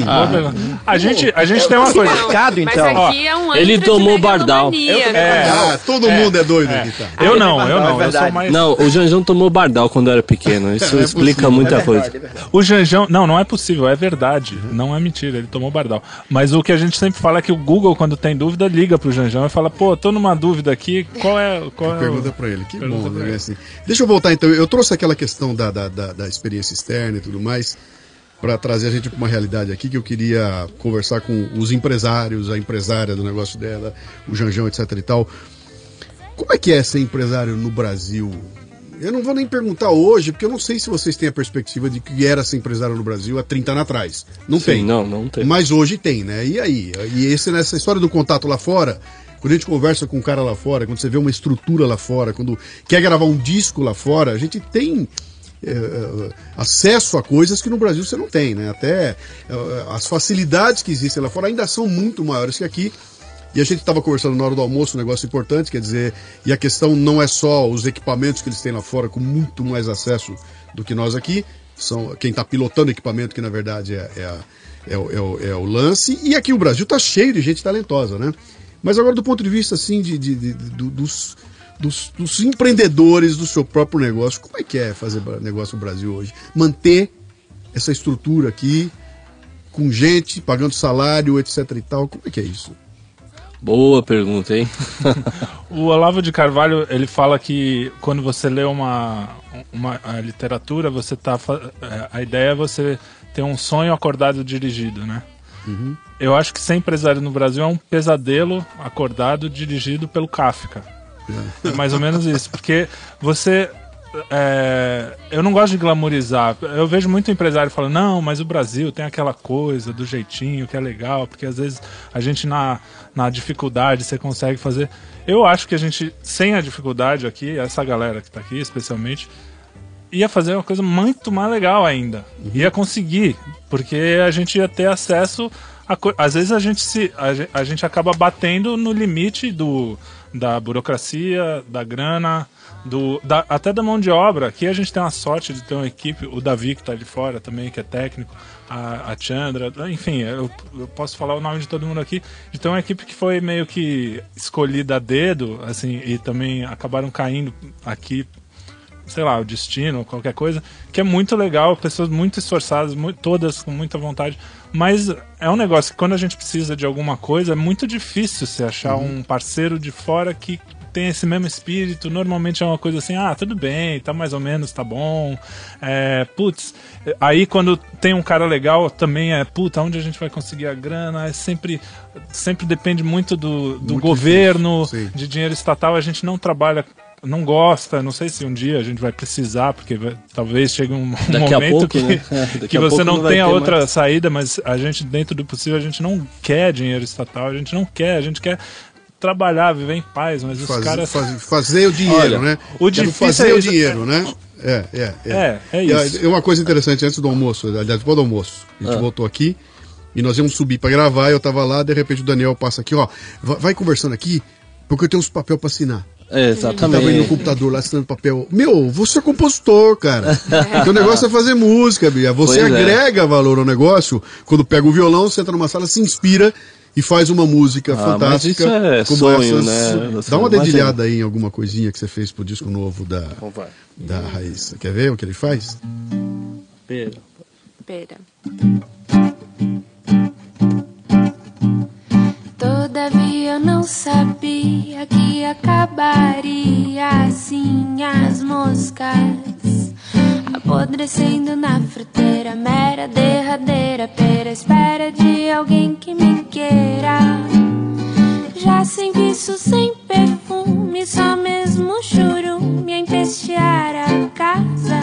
boa pergunta. a gente, a gente tem uma coisa. Marcado, então. aqui é um ele antro tomou Bardal. É. Ah, todo mundo é doido aqui, tá? Eu não, eu É não. Eu sou mais. Não, o Janjão tomou Bardal quando era pequeno. Isso É explica possível. muita É coisa. verdade, é verdade. O Janjão. Não, não é possível, é verdade. Não é mentira, ele tomou Bardal. Mas o que a gente sempre fala é que o Google, quando tem dúvida, liga pro Janjão e fala: pô, tô numa dúvida aqui, qual é. Qual é o... Pergunta pra ele. Que Pergunta bom, pra né? ele. Assim. Deixa eu voltar então. Eu trouxe aquela questão da, da, da, da experiência externa e tudo mais. Para trazer a gente para uma realidade aqui que eu queria conversar com os empresários, a empresária do negócio dela, o Janjão, etc e tal. Como é que é ser empresário no Brasil? Eu não vou nem perguntar hoje, porque eu não sei se vocês têm a perspectiva de que era ser empresário no Brasil há 30 anos atrás. Não Sim, tem. Não, não tem. Mas hoje tem, né? E aí? E esse, nessa história do contato lá fora, quando a gente conversa com um cara lá fora, quando você vê uma estrutura lá fora, quando quer gravar um disco lá fora, a gente tem acesso a coisas que no Brasil você não tem, né? Até eh, as facilidades que existem lá fora ainda são muito maiores que aqui. E a gente estava conversando na hora do almoço, um negócio importante, quer dizer, e a questão não é só os equipamentos que eles têm lá fora, com muito mais acesso do que nós aqui, são quem está pilotando equipamento, que na verdade é, é, a- é o- é o, é o lance, e aqui o Brasil está cheio de gente talentosa, né? Mas agora, do ponto de vista assim, de, de- de- do- dos, dos, dos empreendedores do seu próprio negócio, como é que é fazer negócio no Brasil hoje? Manter essa estrutura aqui, com gente, pagando salário, etc e tal, como é que é isso? Boa pergunta, hein? O Olavo de Carvalho, ele fala que quando você lê uma, uma a literatura, você tá é, a ideia é você ter um sonho acordado dirigido, né? Eu acho que ser empresário no Brasil é um pesadelo acordado dirigido pelo Kafka. É mais ou menos isso, porque você é, eu não gosto de glamorizar. Eu vejo muito empresário falando, não, mas o Brasil tem aquela coisa do jeitinho que é legal, porque às vezes a gente na, na dificuldade você consegue fazer. Eu acho que a gente, sem a dificuldade aqui, essa galera que tá aqui especialmente, ia fazer uma coisa muito mais legal ainda. Ia conseguir, porque a gente ia ter acesso a co- às vezes a gente se a gente acaba batendo no limite do da burocracia, da grana, do da- até da mão de obra. Aqui a gente tem uma sorte de ter uma equipe, o Davi que tá ali fora também, que é técnico, a, a Chandra, enfim, eu, eu posso falar o nome de todo mundo aqui. De ter uma equipe que foi meio que escolhida a dedo, assim, e também acabaram caindo aqui sei lá, o destino, qualquer coisa, que é muito legal, pessoas muito esforçadas, mu- todas com muita vontade, mas é um negócio que quando a gente precisa de alguma coisa, é muito difícil você achar um parceiro de fora que tem esse mesmo espírito, normalmente é uma coisa assim, ah, tudo bem, tá mais ou menos, tá bom, é, putz, aí quando tem um cara legal, também é, puta, onde a gente vai conseguir a grana, é sempre, sempre depende muito do, do Muito governo, de dinheiro estatal, a gente não trabalha, não gosta, não sei se um dia a gente vai precisar, porque vai- talvez chegue um, um momento pouco, que, né? É, que você não não tenha outra mais. saída, mas a gente, dentro do possível, a gente não quer dinheiro estatal, a gente não quer, a gente quer trabalhar, viver em paz, mas os Fazer, caras... faz- fazer o dinheiro, Olha, né? o difícil fazer é o dinheiro, né? É, é, é. É, é isso. ah, uma coisa interessante, antes do almoço, aliás, depois do almoço, a gente Ah. voltou aqui e nós íamos subir pra gravar, eu tava lá, de repente o Daniel passa aqui, ó, vai, conversando aqui, porque eu tenho uns papel pra assinar. É, Eu tava indo no exatamente. computador lá assinando papel. Meu, você é compositor, cara. Teu negócio é fazer música, Bia. Você Pois é. agrega valor ao negócio. Quando pega o violão, senta numa sala, se inspira e faz uma música Ah, fantástica. mas isso é como sonho, essas. né? Dá uma Imagina. dedilhada aí em alguma coisinha que você fez pro disco novo da, Então da Raíssa. Quer ver o que ele faz? Pera. Pera. Todavia eu não sabia que acabaria assim as moscas apodrecendo na fruteira, mera derradeira pera, espera de alguém que me queira. Já sem viço, sem perfume, só mesmo churume a empestear a casa.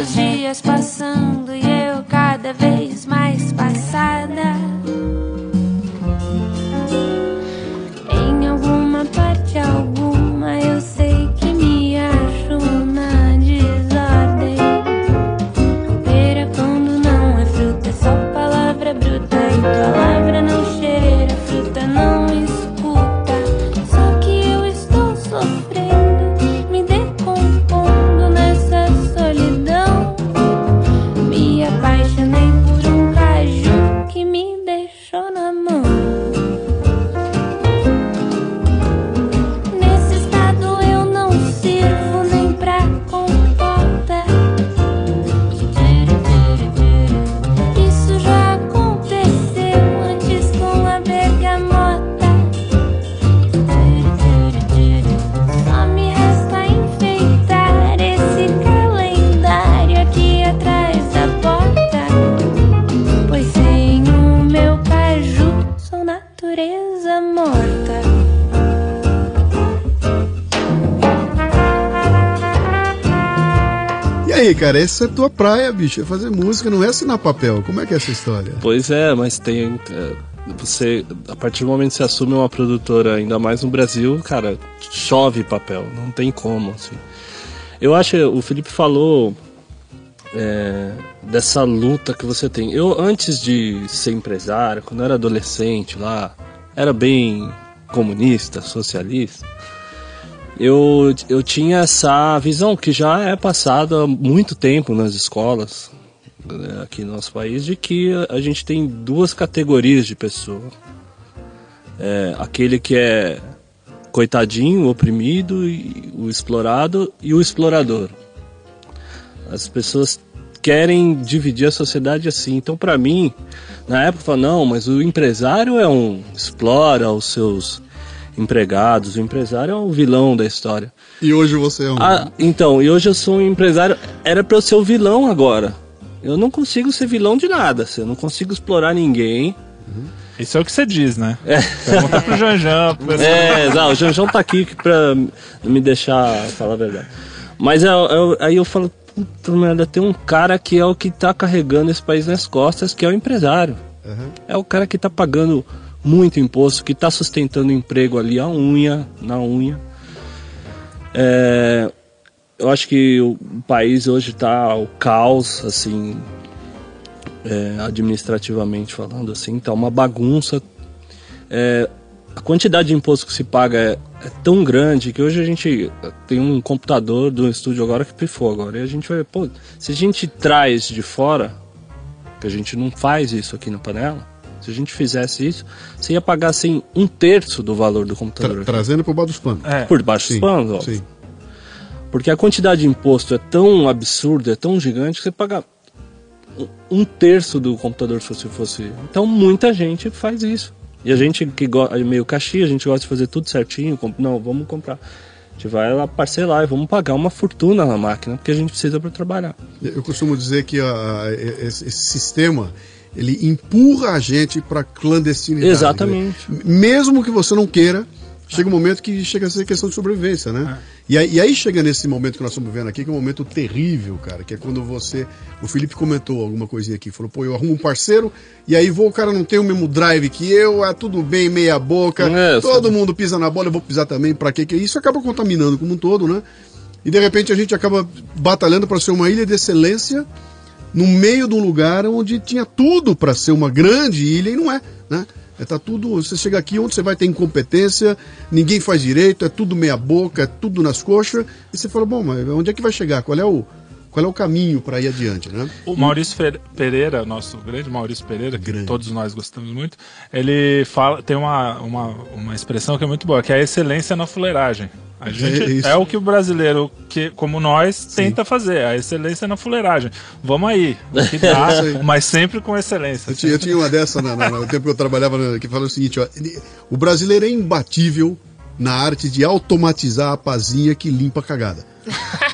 Os dias passando e eu cada vez cara, essa é tua praia, bicho. É fazer música, não é assinar papel. Como é que é essa história? Pois é, mas tem. é, Você, a partir do momento que você assume uma produtora, ainda mais no Brasil, cara, chove papel, não tem como, assim. Eu acho, o Felipe falou é, dessa luta que você tem. Eu, antes de ser empresário, quando eu era adolescente lá, era bem comunista, socialista. Eu, eu tinha essa visão que já é passada há muito tempo nas escolas né, aqui no nosso país de que a gente tem duas categorias de pessoa. É, aquele que é coitadinho, oprimido, e o explorado e o explorador. As pessoas querem dividir a sociedade assim. Então, para mim, na época, não, mas o empresário é um explora os seus empregados, o empresário é o vilão da história. E hoje você é um. Ah, então, e hoje eu sou um empresário. Era pra eu ser o vilão agora. Eu não consigo ser vilão de nada. assim, Eu não consigo explorar ninguém. Isso é o que você diz, né? É. Pergunta pro pessoal. É, exato. O Janjão tá aqui pra me deixar falar a verdade. Mas eu- eu- aí eu falo, puta merda, tem um cara que é o que tá carregando esse país nas costas, que é o empresário. É o cara que tá pagando muito imposto, que tá sustentando emprego ali a unha, na unha. É, eu acho que o país hoje tá o caos, assim, é, administrativamente falando, assim, tá uma bagunça. É, a quantidade de imposto que se paga é, é tão grande que hoje a gente tem um computador do estúdio agora que pifou agora. E a gente vai, pô, se a gente traz de fora, que a gente não faz isso aqui na panela, se a gente fizesse isso, você ia pagar assim um terço do valor do Tra- computador. trazendo por baixo dos panos. É. Por debaixo dos panos, óbvio. sim. Porque a quantidade de imposto é tão absurda, é tão gigante, que você paga um- terço do computador se você fosse. Então muita gente faz isso. E a gente que gosta, é meio caxia, a gente gosta de fazer tudo certinho. comp- Não, vamos comprar. A gente vai lá parcelar e vamos pagar uma fortuna na máquina, porque a gente precisa para trabalhar. Eu costumo dizer que a- esse sistema ele empurra a gente para clandestinidade. Exatamente. né? Mesmo que você não queira, chega um momento que chega a ser questão de sobrevivência, né? E, aí, e aí chega nesse momento que nós estamos vivendo aqui, que é um momento terrível, cara, que é quando você. O Felipe comentou alguma coisinha aqui, falou, pô, eu arrumo um parceiro e aí vou, o cara não tem o mesmo drive que eu, é tudo bem, meia boca, É, todo sabe? mundo pisa na bola, eu vou pisar também, pra quê? Que isso acaba contaminando como um todo, né? E de repente a gente acaba batalhando para ser uma ilha de excelência no meio de um lugar onde tinha tudo para ser uma grande ilha e não é, né? É, tá tudo, você chega aqui onde você vai ter incompetência, ninguém faz direito, é tudo meia boca, é tudo nas coxas, e você fala, bom, mas onde é que vai chegar? Qual é o qual é o caminho para ir adiante, né? O Maurício Pereira, nosso grande Maurício Pereira, que Grande. todos nós gostamos muito, ele fala, tem uma, uma, uma expressão que é muito boa, que é a excelência na fuleiragem. A gente, isso. é, o que o brasileiro, que, como nós, tenta fazer, a excelência na fuleiragem. Vamos aí, que dá, aí. mas sempre com excelência. Eu tinha, eu tinha uma dessa na- na- no tempo que eu trabalhava, na- que falava o seguinte, ó, ele- o brasileiro é imbatível na arte de automatizar a pazinha que limpa a cagada.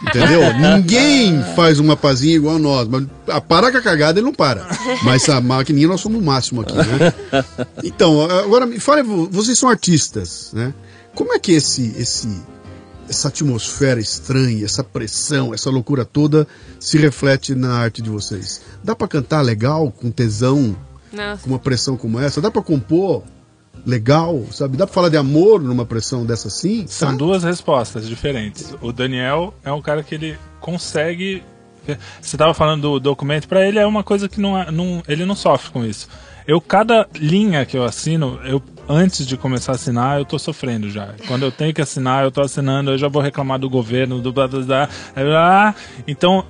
Entendeu? Ninguém faz uma pazinha igual a nós. Mas a parar com a cagada ele não para. Mas a maquininha nós somos o máximo aqui, né? Então, agora me fale, vo- vocês são artistas, né? Como é que esse, esse, essa atmosfera estranha, essa pressão, essa loucura toda se reflete na arte de vocês? Dá pra cantar legal, com tesão, Nossa. com uma pressão como essa? Dá pra compor legal, sabe? Dá pra falar de amor numa pressão dessa assim? São Tá? duas respostas diferentes. O Daniel é um cara que ele consegue. Você estava falando do documento, para ele é uma coisa que não, é- não, ele não sofre com isso. Eu, cada linha que eu assino, eu, antes de começar a assinar, eu tô sofrendo já. Quando eu tenho que assinar, eu tô assinando, eu já vou reclamar do governo, do blá blá blá. blá. Então,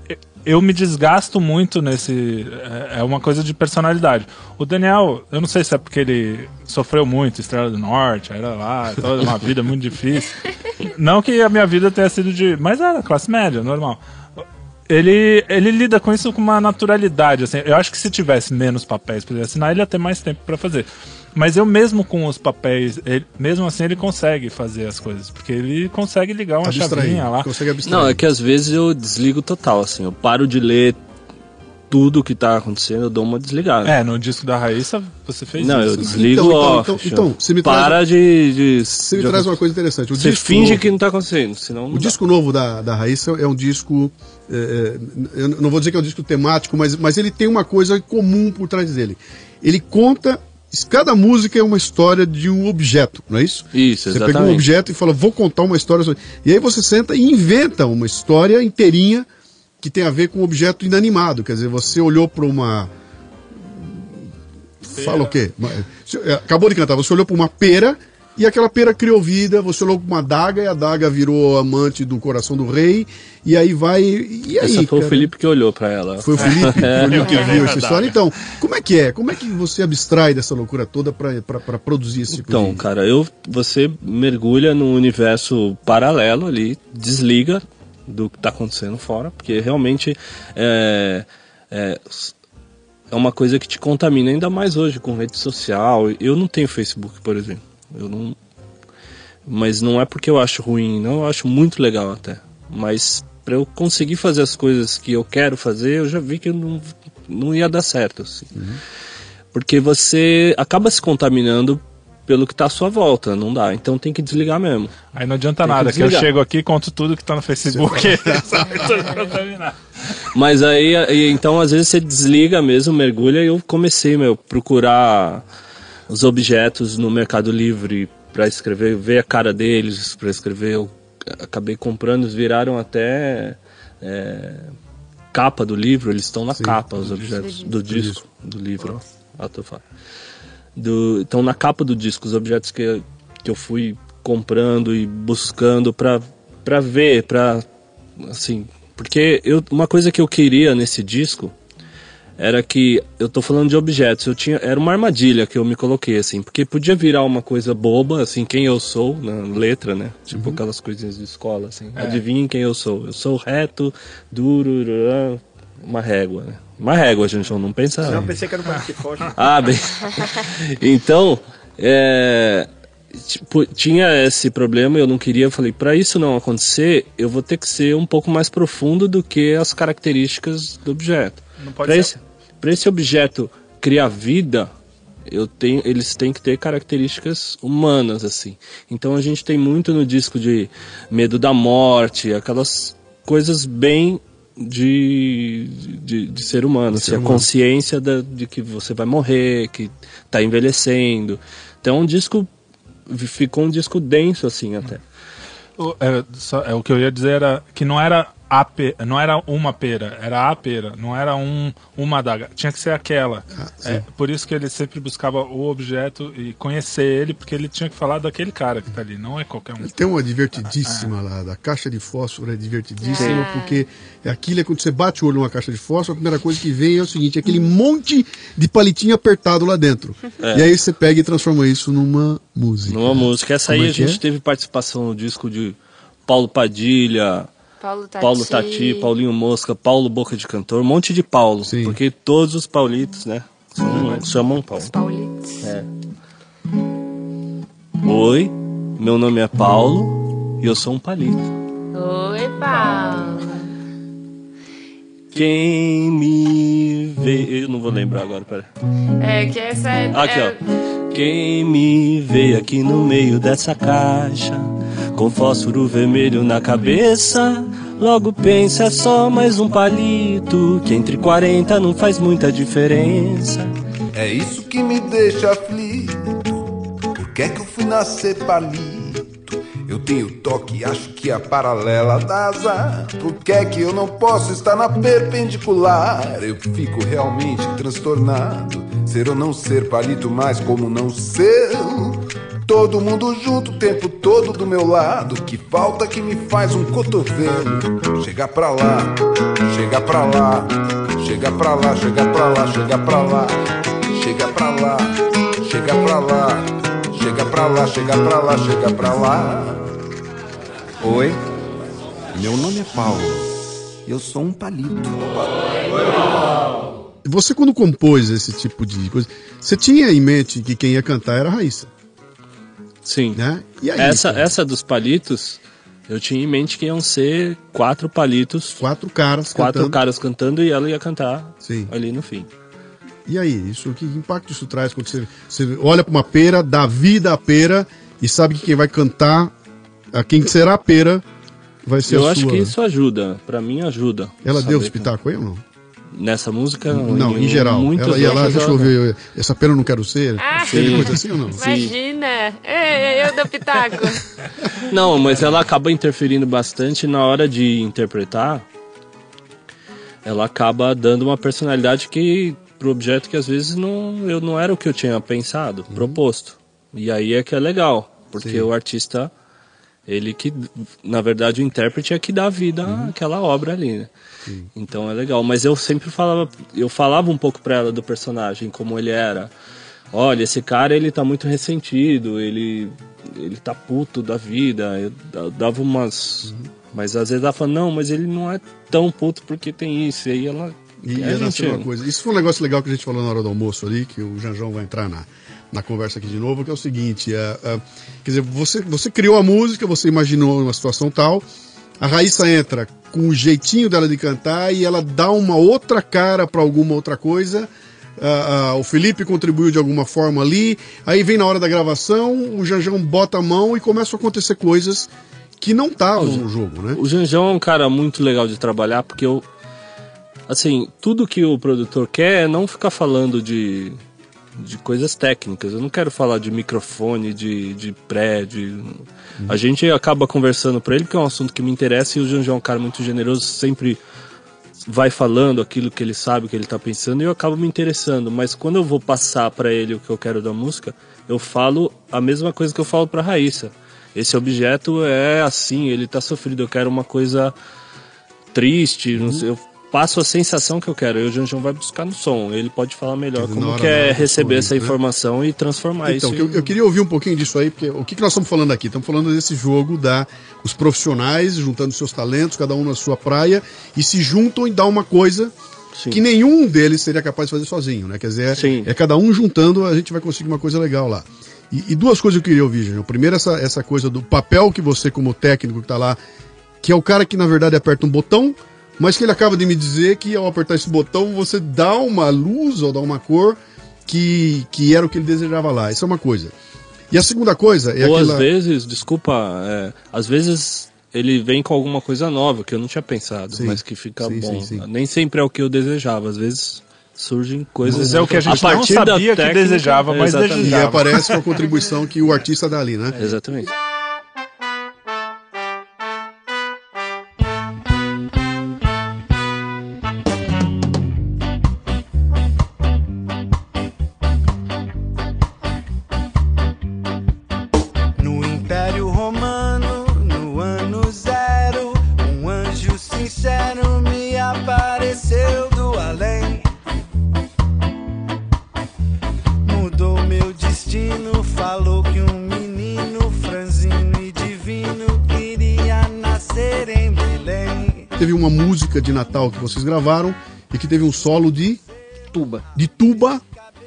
eu- me desgasto muito nesse. É é uma coisa de personalidade. O Daniel, eu não sei se é porque ele sofreu muito, Estrela do Norte, era lá, toda uma vida muito difícil. Não que a minha vida tenha sido de. Mas era classe média, normal. Ele, ele lida com isso com uma naturalidade. Assim. Eu acho que se tivesse menos papéis para ele assinar, ele ia ter mais tempo para fazer. Mas eu mesmo com os papéis, ele- mesmo assim ele consegue fazer as coisas. Porque ele consegue ligar uma Abstrair, chavinha lá. consegue abstrair. Não, é que às vezes eu desligo total, assim, eu paro de ler tudo que tá acontecendo, eu dou uma desligada. É, no disco da Raíssa você fez Não, isso. eu né? desligo Então, então, off. então, chama. então, você me traz- Para de. de Você me de- traz uma coisa interessante. O Você disco finge novo- que não tá acontecendo, senão. não O dá. disco novo da, da Raíssa é um disco. é, é, eu não vou dizer que é um disco temático, mas, mas ele tem uma coisa comum por trás dele. Ele conta. Cada música é uma história de um objeto, não é isso? Isso, Você exatamente. pega um objeto e fala, vou contar uma história. sobre- E aí você senta e inventa uma história inteirinha que tem a ver com um objeto inanimado. Quer dizer, você olhou para uma. Fala o quê? Você- é, Acabou de cantar, você olhou para uma pera e aquela pera criou vida, você olhou para uma adaga e a adaga virou amante do coração do rei, e aí vai. E aí? Essa foi cara? o Felipe que olhou pra ela. Foi o Felipe, foi o Felipe que É viu essa história. Então, como é que é? Como é que você abstrai dessa loucura toda para produzir esse tipo Então, de. cara, eu, você mergulha num universo paralelo ali, desliga do que tá acontecendo fora, porque realmente é, é, é uma coisa que te contamina, ainda mais hoje com rede social. Eu não tenho Facebook, por exemplo. Eu não. Mas não é porque eu acho ruim, não, eu acho muito legal até. Mas para eu conseguir fazer as coisas que eu quero fazer, eu já vi que não, não ia dar certo. assim. Porque você acaba se contaminando pelo que tá à sua volta, não dá. Então tem que desligar mesmo. Aí não adianta Tem que nada, que, eu desligar. chego aqui e conto tudo que tá no Facebook. Sabe. Mas aí, então, às vezes você desliga mesmo, mergulha e eu comecei, meu, procurar os objetos no Mercado Livre para escrever, ver a cara deles para escrever. Eu acabei comprando, eles viraram até é, capa do livro, eles estão na capa, os objetos do disco, do livro. Ah, tô falando. Do, então, na capa do disco, os objetos que, eu- que eu fui comprando e buscando para para ver, para assim, porque eu, uma coisa que eu queria nesse disco era que eu tô falando de objetos, eu tinha era uma armadilha que eu me coloquei assim, porque podia virar uma coisa boba, assim, quem eu sou na letra, né? Tipo aquelas coisinhas de escola assim. Adivinhem quem eu sou? Eu sou reto, duro, uma régua, né? Uma régua, gente, eu não pensa. Não, pensei que era um de fósforo. Ah, bem. então, é, tipo, tinha esse problema, eu não queria, eu falei, para isso não acontecer, eu vou ter que ser um pouco mais profundo do que as características do objeto. Não pode Para ser- esse, pra esse objeto criar vida, eu tenho, eles têm que ter características humanas assim. Então a gente tem muito no disco de medo da morte, aquelas coisas bem de, de, de ser humano, assim, a consciência da, de que você vai morrer, que está envelhecendo. Então é um disco ficou um disco denso assim até. O, é, só- é, o que eu ia dizer era que não era a pe, não era uma pera, era a pera, não era um, uma adaga, tinha que ser aquela. é, por isso que ele sempre buscava o objeto e conhecer ele, porque ele tinha que falar daquele cara que tá ali, não é qualquer um. Tem uma divertidíssima lá, da caixa de fósforo é divertidíssima, porque aquilo é quando você bate o olho numa caixa de fósforo, a primeira coisa que vem é o seguinte, é aquele monte de palitinho apertado lá dentro. E aí você pega e transforma isso numa música. Numa música. Essa Como aí é a que gente é? teve participação no disco de Paulo Padilha, Paulo Tati. Paulo Tati, Paulinho Mosca, Paulo Boca de Cantor, um monte de Paulo. Sim. Porque todos os Paulitos, né? São, chamam Paulo. Os Paulitos. É. Oi, meu nome é Paulo e eu sou um palito. Oi, Paulo. Quem me vê. Eu não vou lembrar agora, pera. É que essa é. Aqui, é- ó. Quem me vê aqui no meio dessa caixa, com fósforo vermelho na cabeça, logo pensa é só mais um palito, que entre 40 não faz muita diferença. É isso que me deixa aflito. Por que é que eu fui nascer palito? Eu tenho toque, acho que a paralela dá azar. Por que é que eu não posso estar na perpendicular? Eu fico realmente transtornado. Ser ou não ser palito, mas como não ser? Todo mundo junto o tempo todo do meu lado. Que falta que me faz um cotovelo. Chega pra lá, chega pra lá, chega pra lá, chega pra lá, chega pra lá, chega pra lá, chega pra lá, chega pra lá, chega pra lá, chega pra lá. Oi, meu nome é Paulo. Eu sou um palito. Você quando compôs esse tipo de coisa, você tinha em mente que quem ia cantar era a Raíssa, Sim. né? Aí? Essa, cara? essa dos palitos Eu tinha em mente que iam ser quatro palitos. Quatro caras Quatro cantando. caras cantando e ela ia cantar Sim. ali no fim. E aí, isso, que impacto isso traz quando você, você olha para uma pera, dá vida à pera e sabe que quem vai cantar, a quem será a pera, vai ser Eu a acho sua. que isso ajuda. Pra mim ajuda. Ela deu que- espetáculo aí ou não? Nessa música? Não, em geral. muitas Ela ia lá, deixa eu ver, essa pera eu não quero ser. Teve coisa assim ou não? Imagina! Ei, eu dou pitaco. Não, mas ela acaba interferindo bastante na hora de interpretar. Ela acaba dando uma personalidade que pro objeto que às vezes não, eu não era o que eu tinha pensado, proposto. E aí é que é legal, porque Sim. o artista ele que na verdade o intérprete é que dá vida àquela obra ali, né? Então é legal, mas eu sempre falava, eu falava um pouco pra ela do personagem, como ele era. Olha, esse cara ele tá muito ressentido, ele ele tá puto da vida. Eu da- dava umas mas às vezes ela fala, não, mas ele não é tão puto porque tem isso. E aí ela E a ia gente- nascer uma coisa. Isso foi um negócio legal que a gente falou na hora do almoço ali, que o Janjão vai entrar na, na conversa aqui de novo, que é o seguinte: é, é, quer dizer, você, você criou a música, você imaginou uma situação tal, a Raíssa entra com o jeitinho dela de cantar e ela dá uma outra cara para alguma outra coisa. ah, ah, o Felipe contribuiu de alguma forma ali, aí vem na hora da gravação, o Janjão bota a mão e começam a acontecer coisas que não estavam no jogo, né? O Janjão é um cara muito legal de trabalhar porque eu. Assim, tudo que o produtor quer é não ficar falando de, de coisas técnicas. Eu não quero falar de microfone, de, de pré, de. A gente acaba conversando pra ele porque é um assunto que me interessa e o Janjão é um cara muito generoso, sempre vai falando aquilo que ele sabe, o que ele tá pensando e eu acabo me interessando. Mas quando eu vou passar pra ele o que eu quero da música, eu falo a mesma coisa que eu falo pra Raíssa. Esse objeto é assim, ele tá sofrido, eu quero uma coisa triste, não sei, eu passo a sensação que eu quero. E o Janjão vai buscar no som, ele pode falar melhor Quer como hora- que na hora é receber essa né? informação e transformar Então, isso. que eu, eu queria ouvir um pouquinho disso aí, porque o que, que nós estamos falando aqui? Estamos falando desse jogo da os profissionais juntando seus talentos, cada um na sua praia, e se juntam e dá uma coisa que nenhum deles seria capaz de fazer sozinho, né? Quer dizer, é, é cada um juntando, a gente vai conseguir uma coisa legal lá. E, e duas coisas que eu queria ouvir, Jânio. Primeiro, essa, essa coisa do papel que você, como técnico que tá lá, que é o cara que na verdade aperta um botão, mas que ele acaba de me dizer que ao apertar esse botão você dá uma luz ou dá uma cor que, que era o que ele desejava lá. Isso é uma coisa. E a segunda coisa é Ou aquela... às vezes, desculpa, é, às vezes ele vem com alguma coisa nova que eu não tinha pensado, Sim. mas que fica Sim, bom. sim, sim. Nem sempre é o que eu desejava, às vezes surgem coisas. Mas é o que a gente não partir da sabia que desejava, mas exatamente. E aparece com a contribuição que o artista dá ali, né? Exatamente. Vocês gravaram e que teve um solo de tuba. De tuba,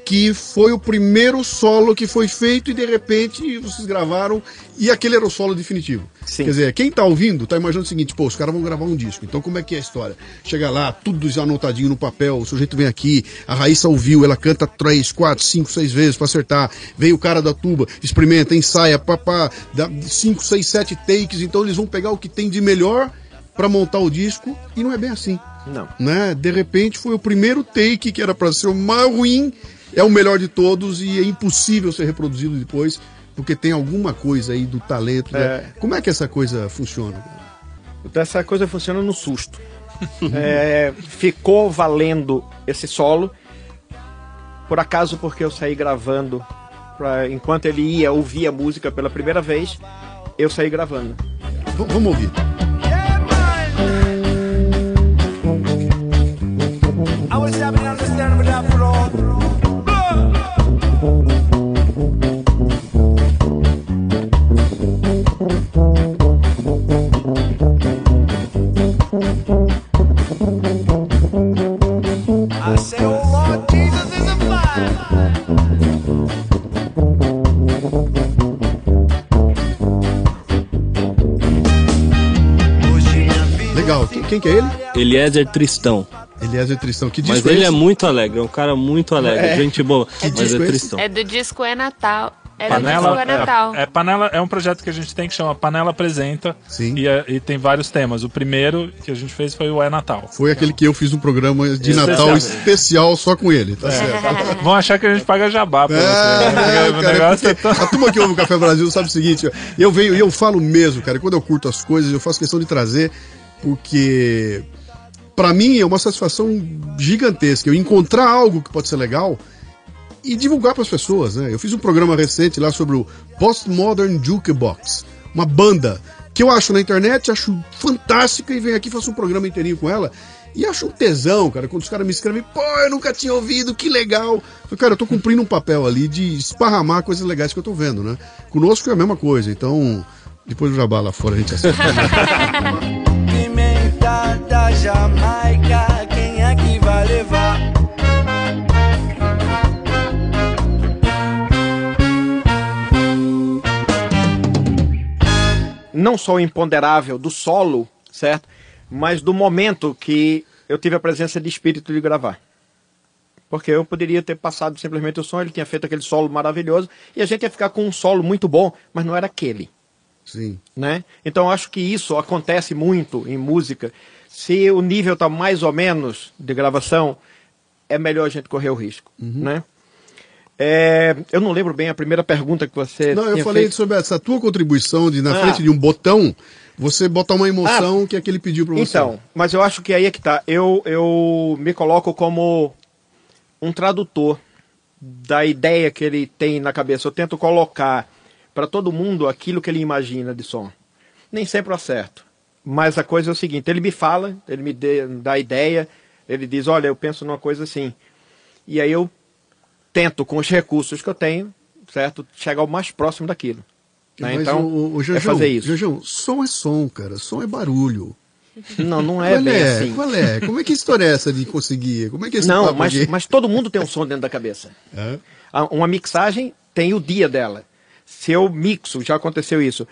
que foi o primeiro solo que foi feito e de repente vocês gravaram e aquele era o solo definitivo. Sim. Quer dizer, quem tá ouvindo tá imaginando o seguinte, pô, os caras vão gravar um disco. Então como é que é a história? Chega lá, tudo já anotadinho no papel, o sujeito vem aqui, a Raíssa ouviu, ela canta três, quatro, cinco, seis vezes pra acertar. Vem o cara da tuba, experimenta, ensaia, papá, dá cinco, seis, sete takes, então eles vão pegar o que tem de melhor pra montar o disco e não é bem assim Não. né? De repente foi o primeiro take que era para ser o mais ruim, é o melhor de todos e é impossível ser reproduzido depois, porque tem alguma coisa aí do talento. né? É. Como é que essa coisa funciona? Então, essa coisa funciona no susto. É, ficou valendo esse solo. Por acaso, porque eu saí gravando. Pra, enquanto ele ia ouvir a música pela primeira vez, eu saí gravando. V- vamos ouvir. I was having understand with that floor. I say, oh Lord Jesus is a fire. legal. Quem, quem que é ele? Eliezer Tristão. Eliezer Tristão. Que disco Mas é ele é esse? muito alegre, é um cara muito alegre, É. gente boa. Que mas disco é é? Tristão. É do disco É Natal. É do Panela, disco É Natal. é, é Panela é um projeto que a gente tem que chama Panela Apresenta. Sim. E, é- e tem vários temas. O primeiro que a gente fez foi o É Natal. Foi aquele que eu fiz um programa de Especial. Natal especial só com ele, tá certo? Vão achar que a gente paga jabá pra É, né? o negócio é tão... a turma que ouve o Café Brasil sabe o seguinte, eu venho e eu falo mesmo, cara, quando eu curto as coisas, eu faço questão de trazer, porque pra mim é uma satisfação gigantesca eu encontrar algo que pode ser legal e divulgar para as pessoas, né? Eu fiz um programa recente lá sobre o Postmodern Jukebox, uma banda que eu acho na internet, acho fantástica e venho aqui faço um programa inteirinho com ela. E acho um tesão, cara, quando os caras me escrevem, pô, eu nunca tinha ouvido, que legal. Eu, cara, eu tô cumprindo um papel ali de esparramar coisas legais que eu tô vendo, né? Conosco é a mesma coisa, então depois do jabá lá fora a gente assiste. não só o imponderável do solo, certo? Mas do momento que eu tive a presença de espírito de gravar. Porque eu poderia ter passado simplesmente o som, ele tinha feito aquele solo maravilhoso, e a gente ia ficar com um solo muito bom, mas não era aquele. Sim. Né? Então acho que isso acontece muito em música. Se o nível está mais ou menos de gravação, é melhor a gente correr o risco. Né? É, eu não lembro bem a primeira pergunta que você. Não, eu falei feito. sobre essa tua contribuição de na Ah. frente de um botão, você botar uma emoção que é que ele pediu pra você. Então, mas eu acho que aí é que tá. Eu, eu me coloco como um tradutor da ideia que ele tem na cabeça. Eu tento colocar para todo mundo aquilo que ele imagina de som. Nem sempre eu acerto. Mas a coisa é o seguinte: ele me fala, ele me dê- dá ideia, ele diz: Olha, eu penso numa coisa assim. E aí eu tento, com os recursos que eu tenho, certo? Chegar o mais próximo daquilo. né? Então, o, o, é fazer isso. Janjão, som é som, cara. Som é barulho. Não, não é Qual bem é? assim. Qual é? Como é que história é essa de conseguir? Como é que é esse Não, mas, de- mas todo mundo tem um som dentro da cabeça. É? Uma mixagem tem o dia dela. Se eu mixo, já aconteceu isso.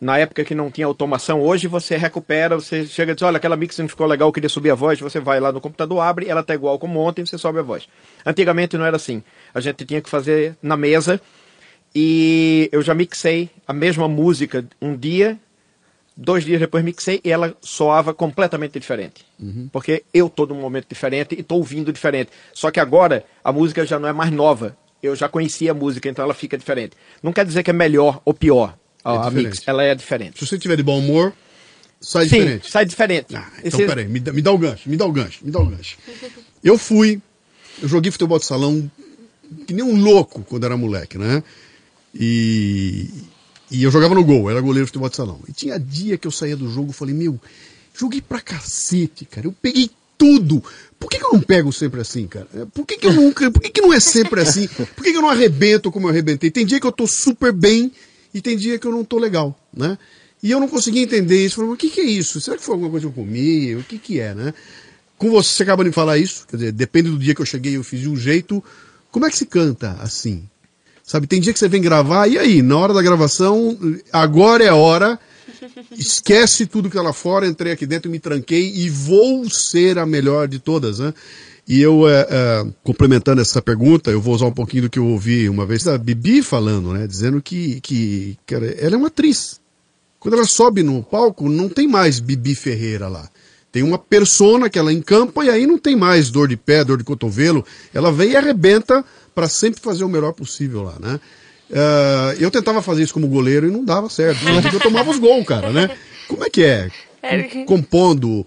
Na época que não tinha automação, hoje você recupera, você chega e diz, olha, aquela mix não ficou legal, eu queria subir a voz, você vai lá no computador, abre, ela tá igual como ontem, você sobe a voz. Antigamente não era assim. A gente tinha que fazer na mesa e eu já mixei a mesma música um dia, dois dias depois mixei e ela soava completamente diferente. Porque eu tô num momento diferente e tô ouvindo diferente. Só que agora a música já não é mais nova. Eu já conhecia a música, então ela fica diferente. Não quer dizer que é melhor ou pior a, É mix. Ela é diferente. Se você tiver de bom humor, sai Sim, diferente. sai diferente. Ah, então Esse- peraí, me dá, me dá o gancho, me dá o gancho, me dá o gancho. Eu fui, eu joguei futebol de salão que nem um louco quando era moleque, né? E, e eu jogava no gol, era goleiro de futebol de salão. E tinha dia que eu saía do jogo e falei, meu, joguei pra cacete, cara. Eu peguei tudo. Por que, que eu não pego sempre assim, cara? Por que, que eu nunca. Por que, que não é sempre assim? Por que, que eu não arrebento como eu arrebentei? Tem dia que eu tô super bem e tem dia que eu não tô legal, né? E eu não conseguia entender isso. Falei, mas o que, que é isso? Será que foi alguma coisa que eu comi? O que, que é, né? Com você, você acaba de falar isso, quer dizer, depende do dia que eu cheguei, eu fiz de um jeito. Como é que se canta assim? Sabe, tem dia que você vem gravar, e aí, na hora da gravação, agora é a hora, esquece tudo que tá lá fora, entrei aqui dentro, me tranquei e vou ser a melhor de todas, né? E eu, é, é, complementando essa pergunta, eu vou usar um pouquinho do que eu ouvi uma vez da Bibi falando, né? Dizendo que, que ela é uma atriz. Quando ela sobe no palco, não tem mais Bibi Ferreira lá. Tem uma persona que ela encampa e aí não tem mais dor de pé, dor de cotovelo. Ela vem e arrebenta para sempre fazer o melhor possível lá, né? Ah, eu tentava fazer isso como goleiro e não dava certo. Eu tomava os gols, cara, né? Como é que é? É. Compondo.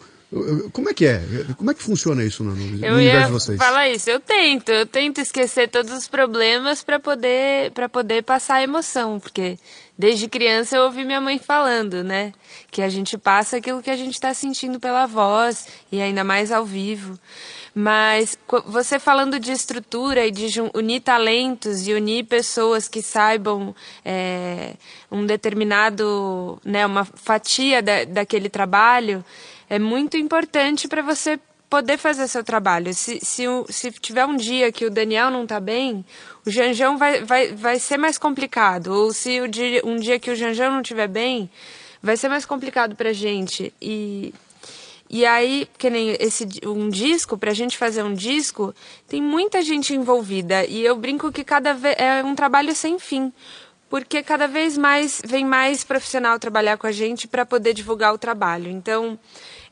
Como é que é? Como é que funciona isso no, no Eu universo de vocês? falar isso. Eu tento, eu tento esquecer todos os problemas para poder para poder passar a emoção, porque desde criança eu ouvi minha mãe falando, né, que a gente passa aquilo que a gente está sentindo pela voz e ainda mais ao vivo. Mas você falando de estrutura e de unir talentos e unir pessoas que saibam é, um determinado, né, uma fatia da, daquele trabalho, é muito importante para você poder fazer seu trabalho. Se, se, se tiver um dia que o Daniel não está bem, o Janjão vai, vai, vai ser mais complicado. Ou se o dia, um dia que o Janjão não estiver bem, vai ser mais complicado para gente. E E aí, que nem esse um disco, pra gente fazer um disco, tem muita gente envolvida. E eu brinco que cada vez é um trabalho sem fim. Porque cada vez mais vem mais profissional trabalhar com a gente para poder divulgar o trabalho. Então,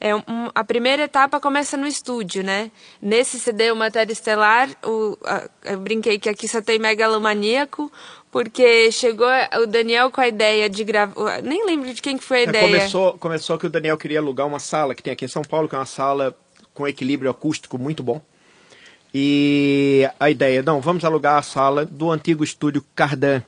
é um- a primeira etapa começa no estúdio, né? Nesse CD, o Matéria Estelar, o, a- eu brinquei que aqui só tem megalomaníaco, porque chegou o Daniel com a ideia de gravar. Nem lembro de quem que foi a É, ideia. Começou, começou que o Daniel queria alugar uma sala que tem aqui em São Paulo, que é uma sala com equilíbrio acústico muito bom. E a ideia, não, vamos alugar a sala do antigo estúdio Cardan.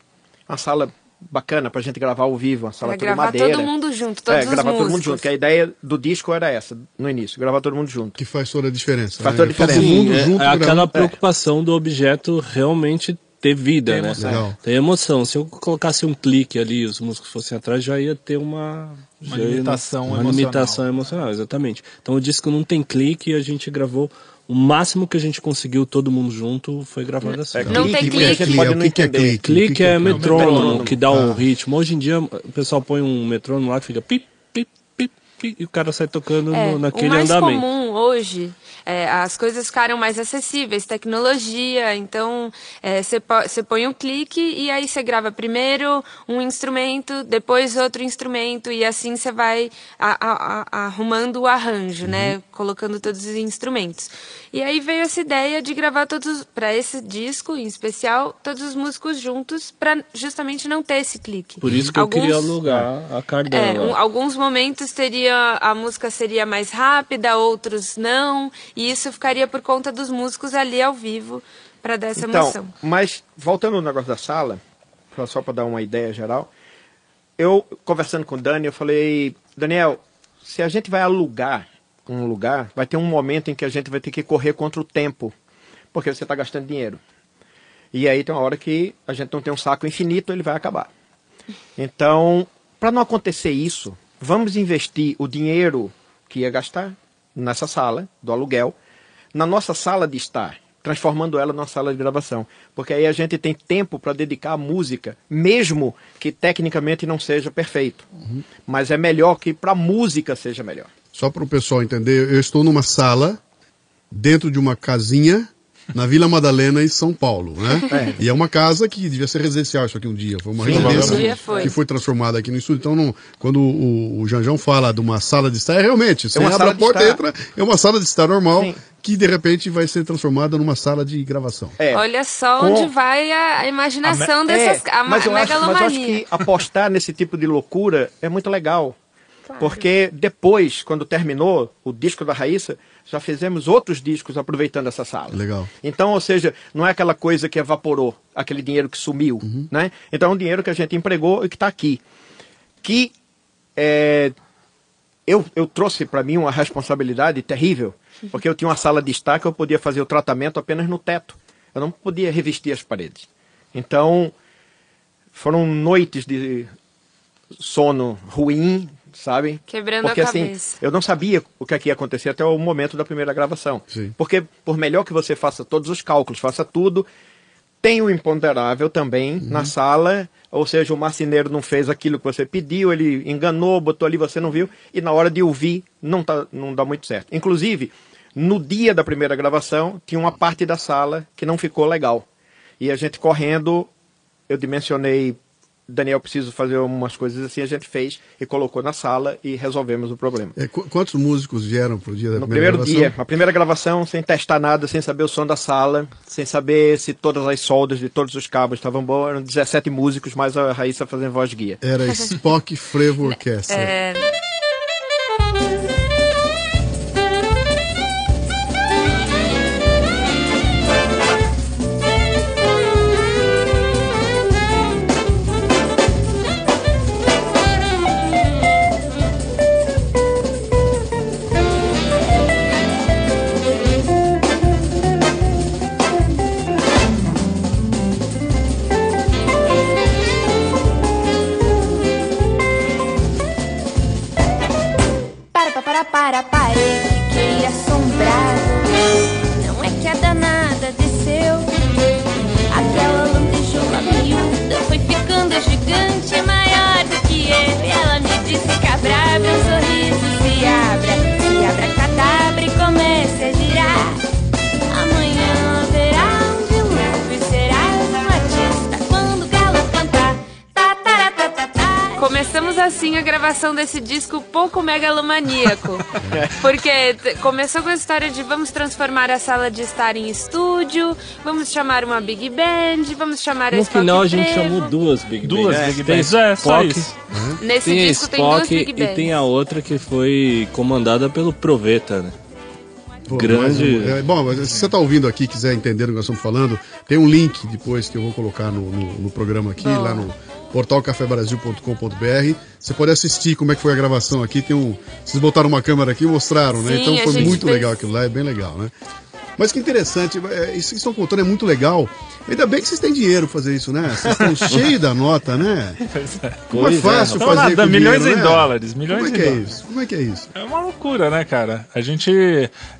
Uma sala bacana pra gente gravar ao vivo, uma sala Pra toda gravar madeira. todo mundo junto, todos é, os gravar todo mundo músicos. junto, que a ideia do disco era essa, no início, gravar todo mundo junto. Que faz toda a diferença. Faz né? toda a diferença. Todo mundo é, junto é aquela gravando. preocupação do objeto realmente ter vida, Tem né? emoção. Tem emoção. Se eu colocasse um clique ali, os músicos fossem atrás, já ia ter uma, Uma limitação uma emocional. limitação emocional, exatamente. Então o disco não tem clique e a gente gravou o máximo que a gente conseguiu todo mundo junto foi gravado assim. É, Não tem clique. pode O não que que é entender. clique? Clique é metrônomo, metrônomo. que dá um Ah. ritmo. Hoje em dia o pessoal põe um metrônomo lá que fica pip, pip, pip, e o cara sai tocando É, no, o naquele mais andamento. comum hoje, é, as coisas ficaram mais acessíveis, tecnologia, então você põe um clique e aí você grava primeiro um instrumento, depois outro instrumento e assim você vai a- a- a- arrumando o arranjo, né, colocando todos os instrumentos. E aí veio essa ideia de gravar todos para esse disco em especial todos os músicos juntos para justamente não ter esse clique. Por isso que eu queria alugar a É, Cardano. um- alguns momentos teria a música seria mais rápida, outros não, e isso ficaria por conta dos músicos ali ao vivo para dar essa Então, emoção. mas voltando ao negócio da sala, só para dar uma ideia geral, eu conversando com o Dani, eu falei, Daniel, se a gente vai alugar um lugar, vai ter um momento em que a gente vai ter que correr contra o tempo, porque você está gastando dinheiro. E aí tem uma hora que a gente não tem um saco infinito, ele vai acabar. Então, para não acontecer isso, vamos investir o dinheiro que ia gastar nessa sala do aluguel, na nossa sala de estar, transformando ela numa sala de gravação. Porque aí a gente tem tempo para dedicar à música, mesmo que tecnicamente não seja perfeito. Mas é melhor que para a música seja melhor. Só para o pessoal entender, eu estou numa sala dentro de uma casinha na Vila Madalena, em São Paulo, né? E é uma casa que devia ser residencial isso aqui um dia. Foi uma Sim, residência um dia foi. que foi transformada aqui no estúdio. Então, não- quando o, o Janjão fala de uma sala de estar, é realmente, você uma abre sala a de porta, estar. entra, é uma sala de estar normal Sim. que de repente vai ser transformada numa sala de gravação. É. Olha só Com- onde vai a imaginação dessas É, a, mas, eu a acho, mas eu acho que apostar nesse tipo de loucura é muito legal. Porque depois, quando terminou o disco da Raíssa, já fizemos outros discos aproveitando essa sala. Legal. Então, ou seja, não é aquela coisa que evaporou, aquele dinheiro que sumiu, né? Então é um dinheiro que a gente empregou e que está aqui. Que é, eu, eu trouxe para mim uma responsabilidade terrível, porque eu tinha uma sala de estar que eu podia fazer o tratamento apenas no teto. Eu não podia revestir as paredes. Então, foram noites de sono ruim, sabe? Quebrando Porque a assim, cabeça. eu não sabia o que, é que ia acontecer até o momento da primeira gravação. Sim. Porque por melhor que você faça todos os cálculos, faça tudo, tem o imponderável também na sala, ou seja, o marceneiro não fez aquilo que você pediu, ele enganou, botou ali, você não viu, e na hora de ouvir não, tá, não dá muito certo. Inclusive, no dia da primeira gravação, tinha uma parte da sala que não ficou legal. E a gente correndo, eu dimensionei, Daniel, preciso fazer umas coisas assim, a gente fez e colocou na sala e resolvemos o problema. É, qu- quantos músicos vieram pro dia da No primeira primeiro gravação? dia, a primeira gravação, sem testar nada, sem saber o som da sala, sem saber se todas as soldas de todos os cabos estavam boas, eram 17 músicos, mais a Raíssa fazendo voz guia. Era Spock Frevo Orquestra. É, pouco megalomaníaco. Porque começou com a história de vamos transformar a sala de estar em estúdio, vamos chamar uma big band, vamos chamar a No Spock final a gente Trevo. chamou duas Big Duas Bands. Big Tem Bands, é, só Spock, isso. Nesse tem disco tem duas Spock big e bands. tem a outra que foi comandada pelo Proveta, né? Pô, Grande. um- é, bom, mas se você está ouvindo aqui quiser entender o que nós estamos falando, tem um link depois que eu vou colocar no, no- no programa aqui, Boa. lá no portalcafebrasil.com.br. Você pode assistir como é que foi a gravação aqui. Tem um, vocês botaram uma câmera aqui e mostraram, né? Sim, então foi gente muito legal aquilo lá, é bem legal, né? Mas que interessante, é, isso que estão contando é muito legal. Ainda bem que vocês têm dinheiro pra fazer isso, né? Vocês estão cheios da nota, né? É. Como é é, fácil Então, fazer nada, com milhões dinheiro, em né? dólares, milhões Como é em que é dólares. isso? Como é que é isso? É uma loucura, né, cara? A gente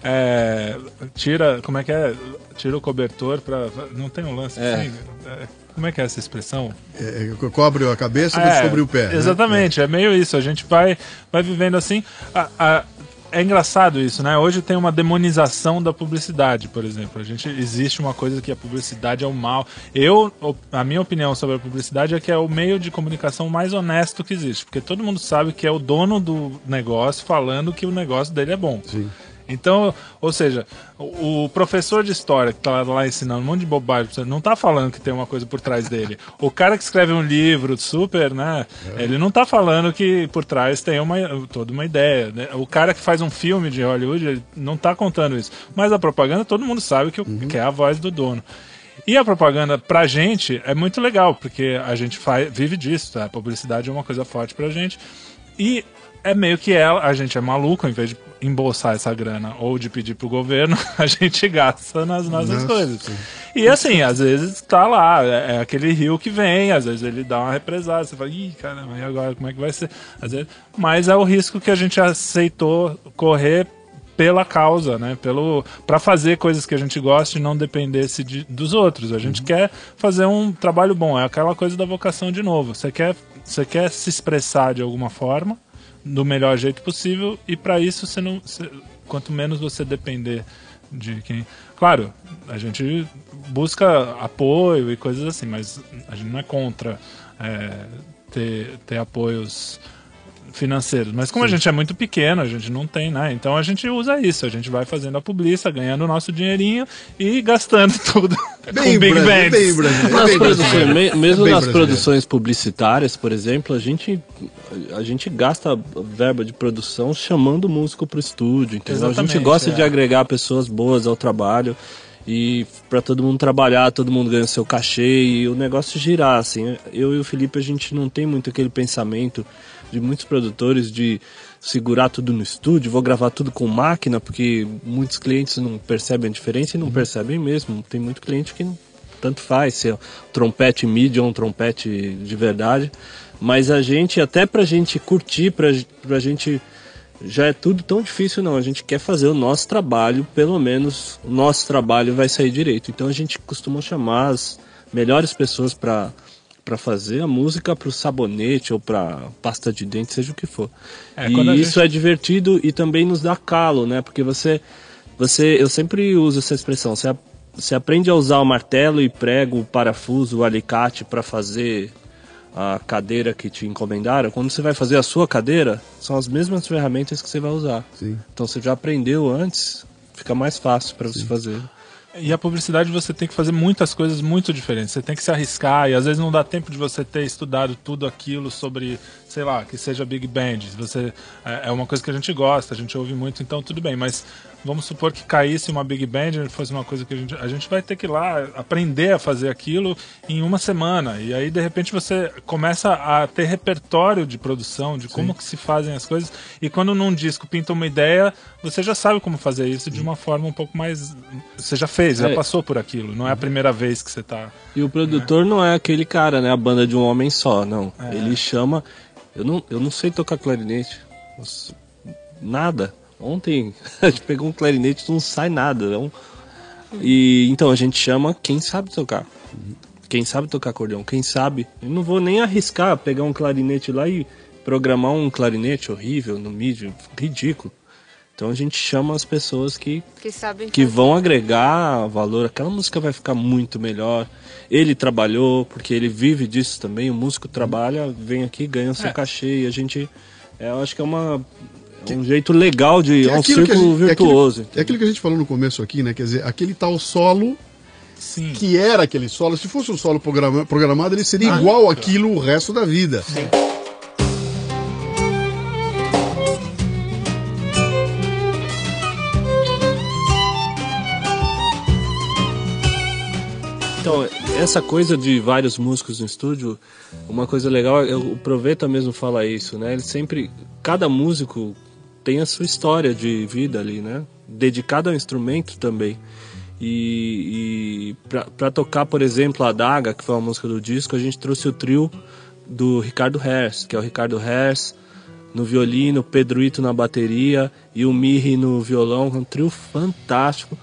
é, tira, como é que é? Tira o cobertor pra. Não tem um lance É. assim? É, como é que é essa expressão? É, cobre a cabeça e É, sobre o pé. né? Exatamente, é. meio isso. A gente vai, vai vivendo assim. A- a- é engraçado isso, né? Hoje tem uma demonização da publicidade, por exemplo. A gente existe uma coisa que a publicidade é o mal. Eu, a minha opinião sobre a publicidade é que é o meio de comunicação mais honesto que existe, porque todo mundo sabe que é o dono do negócio falando que o negócio dele é bom. Sim. Então, ou seja, o professor de história que tá lá ensinando um monte de bobagem, não tá falando que tem uma coisa por trás dele. O cara que escreve um livro super, né? Ele não tá falando que por trás tem uma, toda uma ideia. né? O cara que faz um filme de Hollywood, ele não tá contando isso. Mas a propaganda, todo mundo sabe que, o- que é a voz do dono. E a propaganda pra gente é muito legal, porque a gente faz, vive disso, tá? A publicidade é uma coisa forte pra gente. E é meio que ela, a gente é maluco, em vez de embolsar essa grana ou de pedir pro governo, a gente gasta nas nossas Nossa, coisas. E assim, às vezes tá lá, é, é aquele rio que vem, às vezes ele dá uma represada, você fala, ih, caramba, e agora como é que vai ser? Às vezes, mas é o risco que a gente aceitou correr pela causa, né? Pelo para fazer coisas que a gente gosta e não dependesse de, dos outros. A gente quer fazer um trabalho bom, é aquela coisa da vocação de novo. Você quer você quer se expressar de alguma forma do melhor jeito possível e para isso você não você- quanto menos você depender de quem. Claro a gente busca apoio e coisas assim mas a gente não é contra é, ter, ter apoios financeiros. Mas como a gente é muito pequeno, a gente não tem, né? Então a gente usa isso, a gente vai fazendo a publicidade, ganhando o nosso dinheirinho e gastando tudo Bem com Big Bands. bem brasileiro. Nas produções, me- mesmo Bem nas brasileiro. produções publicitárias, por exemplo, a gente, a gente gasta verba de produção chamando o músico para o estúdio, entendeu? a gente Exatamente, gosta é. de agregar pessoas boas ao trabalho e para todo mundo trabalhar, todo mundo ganha seu cachê e o negócio girar, assim. Eu e o Felipe, a gente não tem muito aquele pensamento de muitos produtores de segurar tudo no estúdio, vou gravar tudo com máquina, porque muitos clientes não percebem a diferença e não percebem mesmo. Tem muito cliente que não, tanto faz se é um trompete MIDI ou um trompete de verdade. Mas a gente, até pra gente curtir, pra, pra gente. Já é tudo tão difícil, não. A gente quer fazer o nosso trabalho, pelo menos o nosso trabalho vai sair direito. Então a gente costuma chamar as melhores pessoas pra para fazer a música pro sabonete ou pra pasta de dente, seja o que for. É, e a isso gente- é divertido e também nos dá calo, né? Porque você você eu sempre uso essa expressão, você, você aprende a usar o martelo e prego, o parafuso, o alicate para fazer a cadeira que te encomendaram. Quando você vai fazer a sua cadeira, são as mesmas ferramentas que você vai usar. Sim. Então você já aprendeu antes, fica mais fácil para você fazer. E a publicidade você tem que fazer muitas coisas muito diferentes. Você tem que se arriscar e às vezes não dá tempo de você ter estudado tudo aquilo sobre, sei lá, que seja Big Band. Você é é uma coisa que a gente gosta, a gente ouve muito, então tudo bem. Mas vamos supor que caísse uma Big Band, fosse uma coisa que a gente, a gente vai ter que ir lá aprender a fazer aquilo em uma semana. E aí de repente você começa a ter repertório de produção, de como que se fazem as coisas. E quando num disco pinta uma ideia, você já sabe como fazer isso de uma forma um pouco mais. Você já fez, já É. passou por aquilo. Não é a primeira vez que você tá. E o produtor não é aquele cara, né? A banda de um homem só, não. É. Ele chama. Eu não, eu não sei tocar clarinete. Nada. Ontem a gente pegou um clarinete não sai nada. Não. E então a gente chama quem sabe tocar. Quem sabe tocar acordeão, quem sabe. Eu não vou nem arriscar pegar um clarinete lá e programar um clarinete horrível no MIDI, ridículo. Então a gente chama as pessoas que Que sabem que fazer. vão agregar valor. Aquela música vai ficar muito melhor. Ele trabalhou, porque ele vive disso também. O músico trabalha, vem aqui, ganha o seu É. cachê e a gente É, eu acho que é uma é um jeito legal de Que é um círculo gente- é aquilo- virtuoso. É aquilo que a gente falou no começo aqui, né? Quer dizer, aquele tal solo que era aquele solo, se fosse um solo programa- programado, ele seria igual aquilo o resto da vida. Então, essa coisa de vários músicos no estúdio, uma coisa legal, é o Proveta mesmo fala isso, né? Ele sempre, cada músico tem a sua história de vida ali, né? Dedicada ao instrumento também. E, e para tocar, por exemplo, a Daga, que foi uma música do disco, a gente trouxe o trio do Ricardo Hers, que é o Ricardo Hers no violino, Pedro Ito na bateria e o Mirri no violão, um trio fantástico.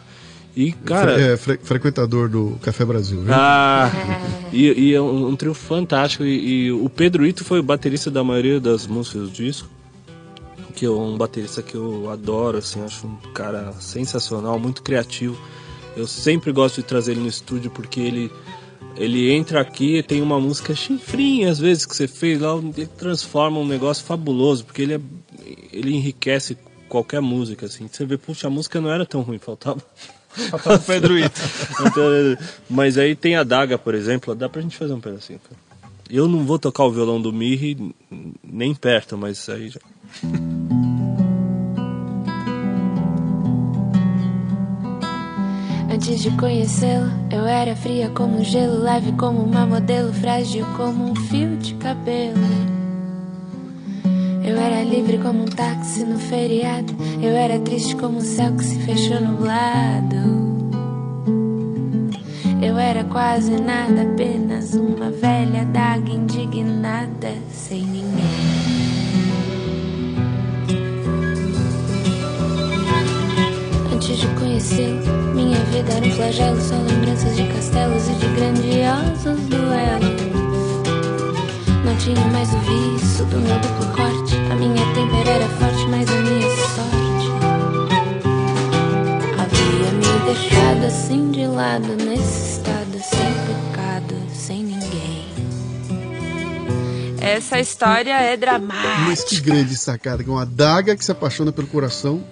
E, cara, Fre- é, fre- frequentador do Café Brasil, viu? ah, e, e é um, um trio fantástico. E, e o Pedro Ito foi o baterista da maioria das músicas do disco. Que é um baterista que eu adoro, assim, acho um cara sensacional, muito criativo. Eu sempre gosto de trazer ele no estúdio porque ele ele entra aqui e tem uma música chifrinha, às vezes, que você fez lá, ele transforma um negócio fabuloso, porque ele, é, ele enriquece qualquer música, assim. Você vê, puxa, a música não era tão ruim, faltava. O Pedro Ito. Então, mas aí tem a Daga, por exemplo, dá pra gente fazer um pedacinho. cara. Eu não vou tocar o violão do Mirri nem perto, mas aí já. Antes de conhecê-lo, eu era fria como gelo, leve como uma modelo, frágil como um fio de cabelo. Eu era livre como um táxi no feriado, eu era triste como o céu que se fechou nublado. Eu era quase nada, apenas uma velha daga indignada, sem ninguém. Antes de conhecê-lo, minha vida era um flagelo, só lembranças de castelos e de grandiosos duelos. Não tinha mais o vício do meu duplo corte, a minha tempera era forte, mas a minha sorte havia me deixado assim de lado, nesse estado, sem pecado, sem ninguém. Essa história é dramática. Mas que grande sacada, que é uma daga que se apaixona pelo coração.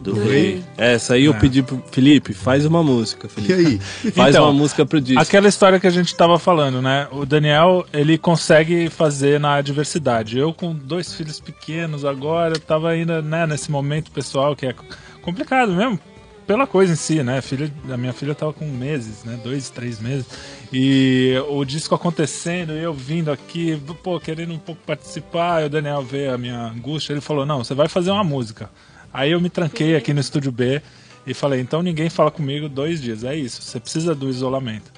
Do Do rei. rei. Essa aí eu pedi pro Felipe, faz uma música, Felipe. E aí? Faz Então, uma música pro disco. Aquela história que a gente tava falando, né? O Daniel, ele consegue fazer na diversidade. Eu com dois filhos pequenos agora, eu tava ainda, né, nesse momento pessoal que é complicado mesmo, pela coisa em si, né? Filha, a minha filha tava com meses, né? Dois, três meses. E o disco acontecendo, eu vindo aqui, pô, querendo um pouco participar, e o Daniel vê a minha angústia, ele falou, não, você vai fazer uma música. Aí eu me tranquei aqui no estúdio B e falei, então ninguém fala comigo dois dias, é isso, você precisa do isolamento.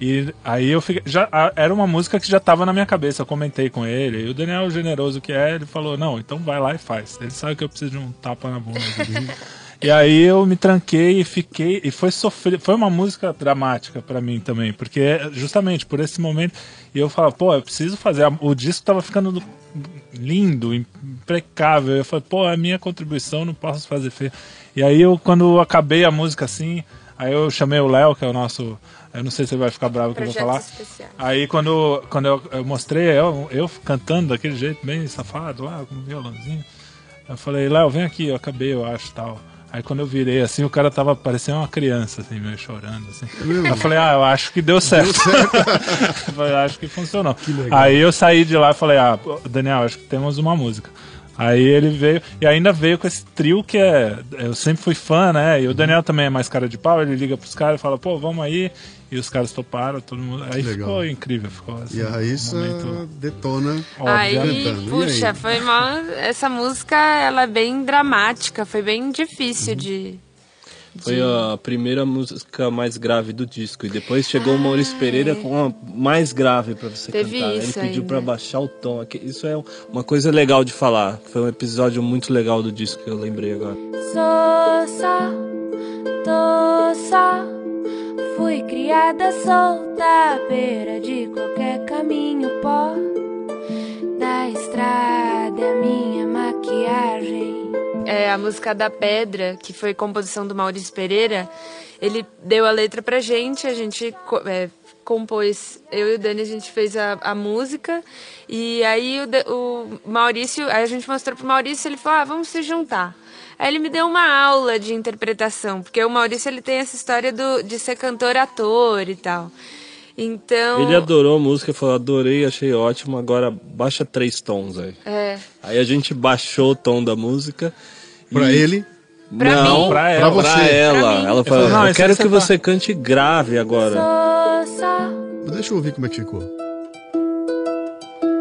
E aí eu fiquei. Já, era uma música que já estava na minha cabeça, eu comentei com ele. E o Daniel, generoso que é, ele falou: Não, então vai lá e faz. Ele sabe que eu preciso de um tapa na bunda. e aí eu me tranquei e fiquei. E foi sofrer. Foi uma música dramática pra mim também, porque justamente por esse momento. E eu falava: Pô, eu preciso fazer. O disco tava ficando do- lindo, impecável. Eu falei: Pô, é a minha contribuição, não posso fazer feio. E aí eu, quando eu acabei a música assim. Aí eu chamei o Léo, que é o nosso. Eu não sei se ele vai ficar bravo que eu vou falar. Especiais. Aí quando, quando eu, eu mostrei eu, eu cantando daquele jeito, bem safado lá, com um violãozinho, eu falei, Léo, vem aqui, eu acabei, eu acho, tal. Aí quando eu virei assim, o cara tava parecendo uma criança, assim, meio chorando, assim. Eu falei, ah, eu acho que deu certo. certo. eu falei, acho que funcionou. legal. Aí eu saí de lá e falei, ah, Daniel, acho que temos uma música. Aí ele veio, e ainda veio com esse trio que é. Eu sempre fui fã, né? E o Daniel também é mais cara de pau, ele liga pros caras e fala, pô, vamos aí. E os caras toparam, todo mundo. Aí legal. ficou incrível, ficou assim. E a Raíssa um momento- detona. Aí, puxa, aí? foi uma. Essa música, ela é bem dramática, foi bem difícil de. Foi a primeira música mais grave do disco. E depois chegou o Maurício Pereira com a mais grave pra você Teve cantar. Ele pediu ainda. pra baixar o tom. Isso é uma coisa legal de falar. Foi um episódio muito legal do disco que eu lembrei agora. Sou só, tô só. Fui criada solta à beira de qualquer caminho pó da estrada. é Minha maquiagem é, a música da Pedra, que foi composição do Maurício Pereira, ele deu a letra pra gente, a gente é, compôs, eu e o Dani, a gente fez a, a música, e aí o, o Maurício, aí a gente mostrou pro Maurício, ele falou, ah, vamos se juntar. Aí ele me deu uma aula de interpretação, porque o Maurício ele tem essa história do, de ser cantor-ator e tal. Então. Ele adorou a música, falou, adorei, achei ótimo, agora baixa três tons aí. É. Aí a gente baixou o tom da música. Pra ele? Pra Não, mim. pra ela. Pra Pra ela. Pra. Ela falou, Não, eu quero que você tá- você cante grave agora. Sou só, Deixa eu ouvir como é que ficou.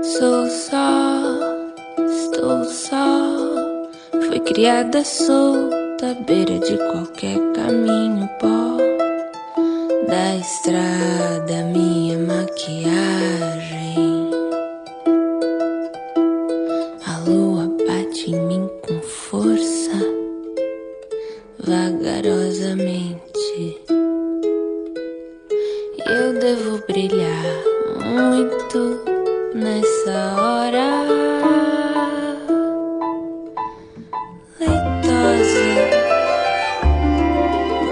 sou só, estou só. Criada solta, à beira de qualquer caminho pó. Da estrada, minha maquiagem. A lua bate em mim com força, vagarosamente. Eu devo brilhar muito nessa hora.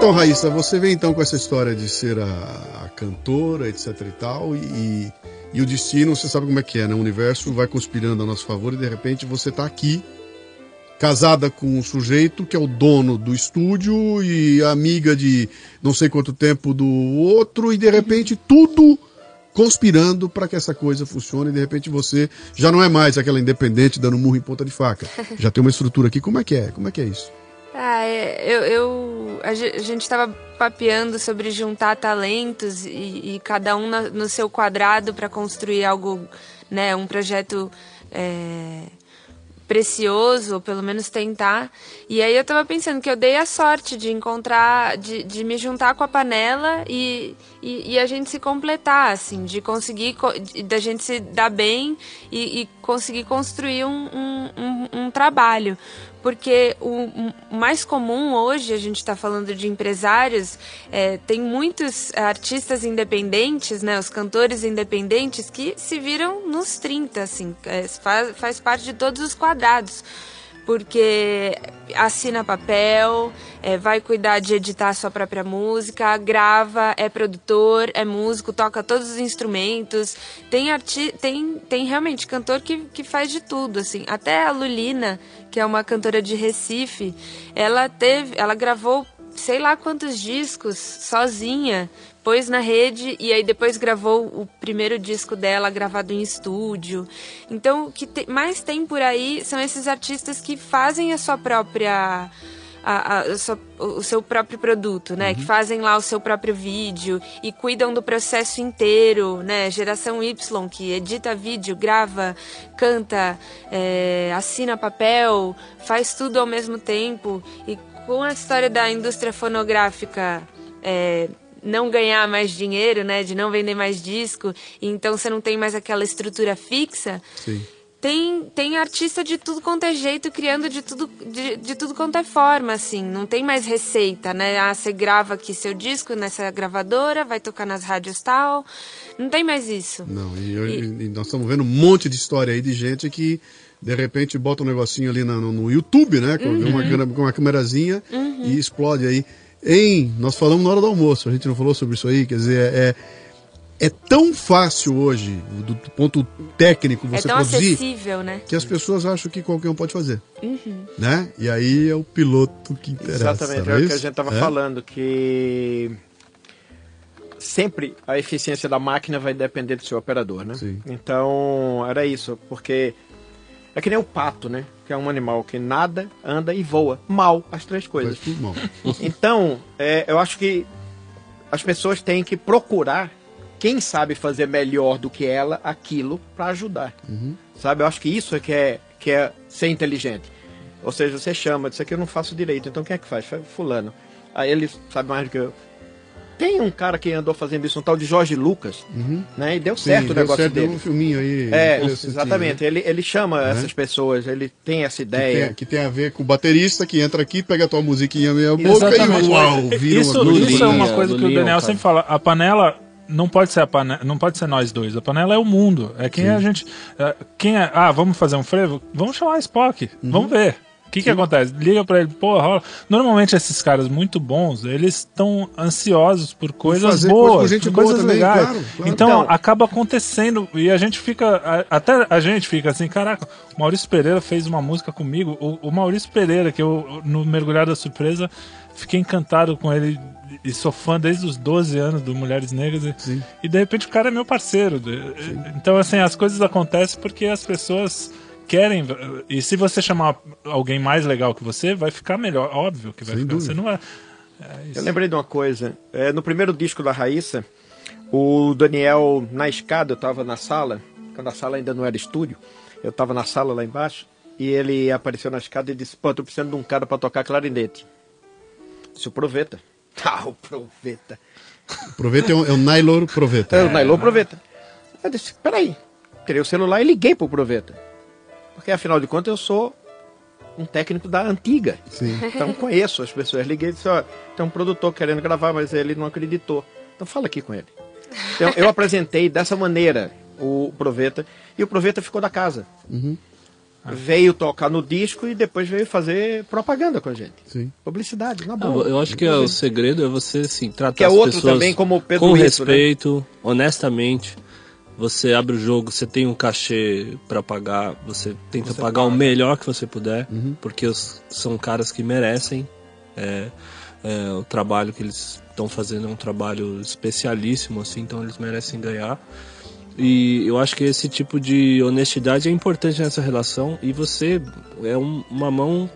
Então, Raíssa, você vem então com essa história de ser a, a cantora, etc e tal, e, e o destino, você sabe como é que é, né? O universo vai conspirando a nosso favor e de repente você tá aqui, casada com um sujeito que é o dono do estúdio e amiga de não sei quanto tempo do outro, e de repente tudo conspirando para que essa coisa funcione, e de repente você já não é mais aquela independente dando murro em ponta de faca. Já tem uma estrutura aqui. Como é que é? Como é que é isso? Ah, é, eu, eu- a ge- a gente estava papeando sobre juntar talentos e, e cada um na- no seu quadrado para construir algo, né, um projeto é, precioso, ou pelo menos tentar. E aí eu estava pensando que eu dei a sorte de encontrar, de, de me juntar com a panela e, e, e a gente se completar, assim, de conseguir, da gente se dar bem e, e conseguir construir um, um, um- um trabalho. Porque o, o mais comum hoje, a gente está falando de empresários, é, tem muitos artistas independentes, né, os cantores independentes, que se viram nos 30, assim, é, faz, faz parte de todos os quadrados porque assina papel, é, vai cuidar de editar sua própria música, grava, é produtor, é músico, toca todos os instrumentos. Tem arti tem, tem realmente cantor que, que faz de tudo, assim. Até a Lulina, que é uma cantora de Recife, ela teve, ela gravou sei lá quantos discos sozinha, pôs na rede e aí depois gravou o primeiro disco dela gravado em estúdio. Então, o que te- mais tem por aí são esses artistas que fazem a sua própria a- a- a sua- o seu próprio produto, né? Que fazem lá o seu próprio vídeo e cuidam do processo inteiro, né? Geração Y, que edita vídeo, grava, canta, é, assina papel, faz tudo ao mesmo tempo. E com a história da indústria fonográfica é, não ganhar mais dinheiro, né? De não vender mais disco, e então você não tem mais aquela estrutura fixa. Sim. Tem, tem artista de tudo quanto é jeito, criando de tudo, de, de tudo quanto é forma, assim. Não tem mais receita, né? Ah, você grava aqui seu disco nessa gravadora, vai tocar nas rádios tal. Não tem mais isso. Não, e, eu- e nós estamos vendo um monte de história aí de gente que de repente bota um negocinho ali no, no YouTube, né? Com, uma, câmera- com uma câmerazinha e explode aí. Em, nós falamos na hora do almoço, a gente não falou sobre isso aí, quer dizer, é, é tão fácil hoje, do, do ponto técnico, É você tão produzir, acessível, né? que as pessoas acham que qualquer um pode fazer, Uhum. né? E aí é o piloto que interessa. Exatamente, não é o que isso? a gente estava É? falando, que sempre a eficiência da máquina vai depender do seu operador, né? Sim. Então, era isso, porque é que nem o pato, né? Que é um animal que nada, anda e voa. Mal, as três coisas. Então, é, eu acho que as pessoas têm que procurar quem sabe fazer melhor do que ela aquilo para ajudar. Sabe? Eu acho que isso é que é, que é ser inteligente. Ou seja, você chama, isso aqui eu não faço direito, então quem é que faz? Faz Fulano. Aí ele sabe mais do que eu. Tem um cara que andou fazendo isso, um tal de Jorge Lucas, né? E deu Sim, certo o deu negócio certo, dele. deu um filminho aí. É, exatamente. né? Ele, ele chama Né? essas pessoas, ele tem essa Que ideia. tem, que tem a ver com o baterista que entra aqui, pega a tua musiquinha meia boca Exatamente. e uau, vira isso, uma isso é uma coisa que o Daniel sempre fala. A panela não pode ser a panela, não pode ser nós dois. A panela é o mundo. É quem a gente. é, quem é, ah, vamos fazer um frevo? Vamos chamar a Spock. Uhum. Vamos ver. O que que acontece? Liga pra ele, pô, rola. Normalmente esses caras muito bons, eles estão ansiosos por coisas fazer coisa boas, gente por boa coisas também, legais. claro, claro. Então, Então- acaba acontecendo e a gente fica, até a gente fica assim, caraca, o Maurício Pereira fez uma música comigo. O, o Maurício Pereira, que eu, no Mergulhar da Surpresa, fiquei encantado com ele e sou fã desde os 12 anos do Mulheres Negras. E, e de repente o cara é meu parceiro. Então, assim, as coisas acontecem porque as pessoas querem. E se você chamar alguém mais legal que você, vai ficar melhor. Óbvio que vai Sem ficar. dúvida. Você não vai. Eu lembrei de uma coisa. É, no primeiro disco da Raíssa, o Daniel, na escada, eu tava na sala, quando a sala ainda não era estúdio, eu tava na sala lá embaixo, e ele apareceu na escada e disse, pô, tô precisando de um cara pra tocar clarinete. Disse, o Proveta. Ah, o Proveta. Proveta é o, é o Nailor Proveta. É, o Nailon Proveta. Eu disse, peraí. Tirei o celular e liguei pro Proveta. Porque afinal de contas eu sou um técnico da antiga. Sim. Então conheço as pessoas. Liguei e disse, ó, tem um produtor querendo gravar, mas ele não acreditou. Então fala aqui com ele. Então eu apresentei dessa maneira o Proveta e o Proveta ficou da casa. Uhum. Veio tocar no disco e depois veio fazer propaganda com a gente. Sim. Publicidade, na Eu, boa. eu acho que é o segredo é você assim, tratar Que é as outro pessoas também, como o Pedro com Isso, né? respeito, honestamente. Você abre o jogo, você tem um cachê pra pagar, você tenta Você pagar o paga. melhor que você puder, Uhum. porque os- são caras que merecem. é, é, o trabalho que eles estão fazendo é um trabalho especialíssimo, assim, então eles merecem ganhar. E eu acho que esse tipo de honestidade é importante nessa relação e você é um- uma mão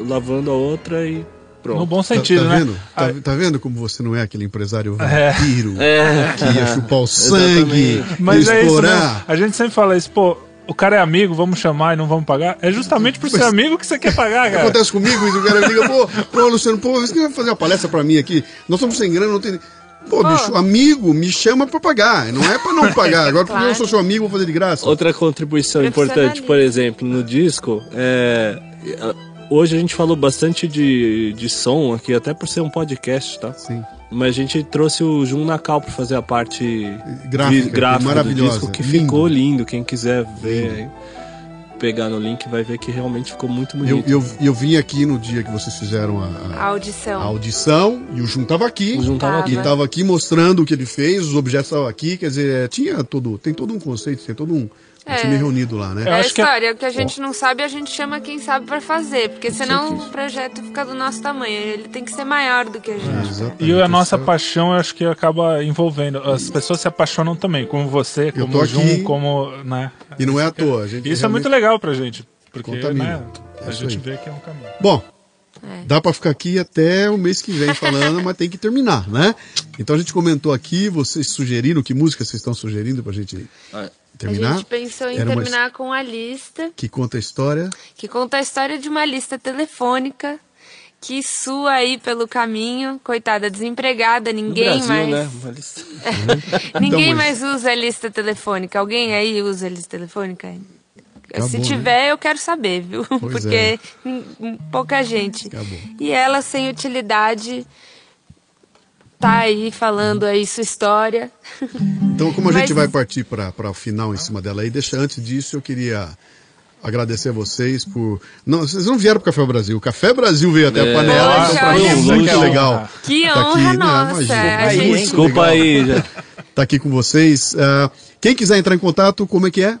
lavando a outra e pronto. No bom Tá, sentido, tá né? vendo? Tá, Ah, tá vendo como você não é aquele empresário É. vampiro É. que ia chupar o sangue, Mas é isso, explorar? né? A gente sempre fala isso, pô, o cara é amigo, vamos chamar e não vamos pagar. É justamente por ser amigo que você quer pagar, O que cara. acontece comigo? E o cara liga, pô, pô, Luciano, pô, você vai fazer uma palestra pra mim aqui? Nós estamos sem grana, não tem. Pô, bicho, amigo, me chama pra pagar. Não é pra não pagar. Agora, porque eu sou seu amigo, vou fazer de graça. Outra contribuição importante, por exemplo, no disco, é, hoje a gente falou bastante de, de som aqui, até por ser um podcast, tá? Sim. Mas a gente trouxe o Jun Nakal pra fazer a parte Gráfica, gráfica maravilhosa, do disco, que lindo. ficou lindo. Quem quiser ver, aí, pegar no link, vai ver que realmente ficou muito Eu, bonito. eu, eu vim aqui no dia que vocês fizeram a, a- A audição. a audição e o Jun tava aqui. O Jun tava aqui. E tava aqui mostrando o que ele fez, os objetos estavam aqui, quer dizer, é, tinha todo, tem todo um conceito, tem todo um É. time reunido lá, né? É a história, o que a gente não sabe, a gente chama quem sabe pra fazer, porque senão o projeto fica do nosso tamanho, ele tem que ser maior do que a gente. E a nossa paixão, eu acho que acaba envolvendo. As pessoas se apaixonam também, como você, como o Jun, como. Né? E não é à toa. A gente Isso é muito realmente- legal pra gente. Porque né, É a isso gente aí. vê que é um caminho. Bom, É. dá pra ficar aqui até o mês que vem falando, mas tem que terminar, né? Então a gente comentou aqui, vocês sugeriram, que música vocês estão sugerindo pra gente terminar? A gente pensou em Era uma terminar com a lista, Que conta a história. que conta a história de uma lista telefônica que sua aí pelo caminho, coitada, desempregada, No ninguém Brasil, mais. né? Uma lista- Ninguém Então, mais usa a lista telefônica. Alguém aí usa a lista telefônica? Acabou, Se né? tiver, eu quero saber, viu? Pois Porque é. pouca gente. Acabou. E ela, sem utilidade, tá aí falando aí sua história. Então, como a gente Mas- vai partir para o final em cima dela aí, deixa antes disso, eu queria agradecer a vocês por. Não, vocês não vieram pro Café Brasil. O Café Brasil veio até a É. panela, Poxa, então pra é só. legal. Que tá honra aqui, nossa. imagina. a Aí, gente- hein? Desculpa aí, já. Tá aqui com vocês. Ah, quem quiser entrar em contato, como é que é?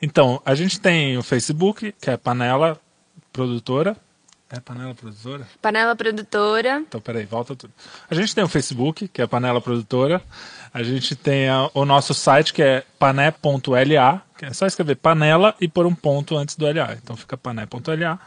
Então, a gente tem o Facebook, que é Panela Produtora. É Panela Produtora? Panela produtora. Então, peraí, volta tudo. A gente tem o Facebook, que é Panela Produtora. A gente tem a- o nosso site, que é pané.la. Que é só escrever panela e pôr um ponto antes do LA. Então fica pané.la.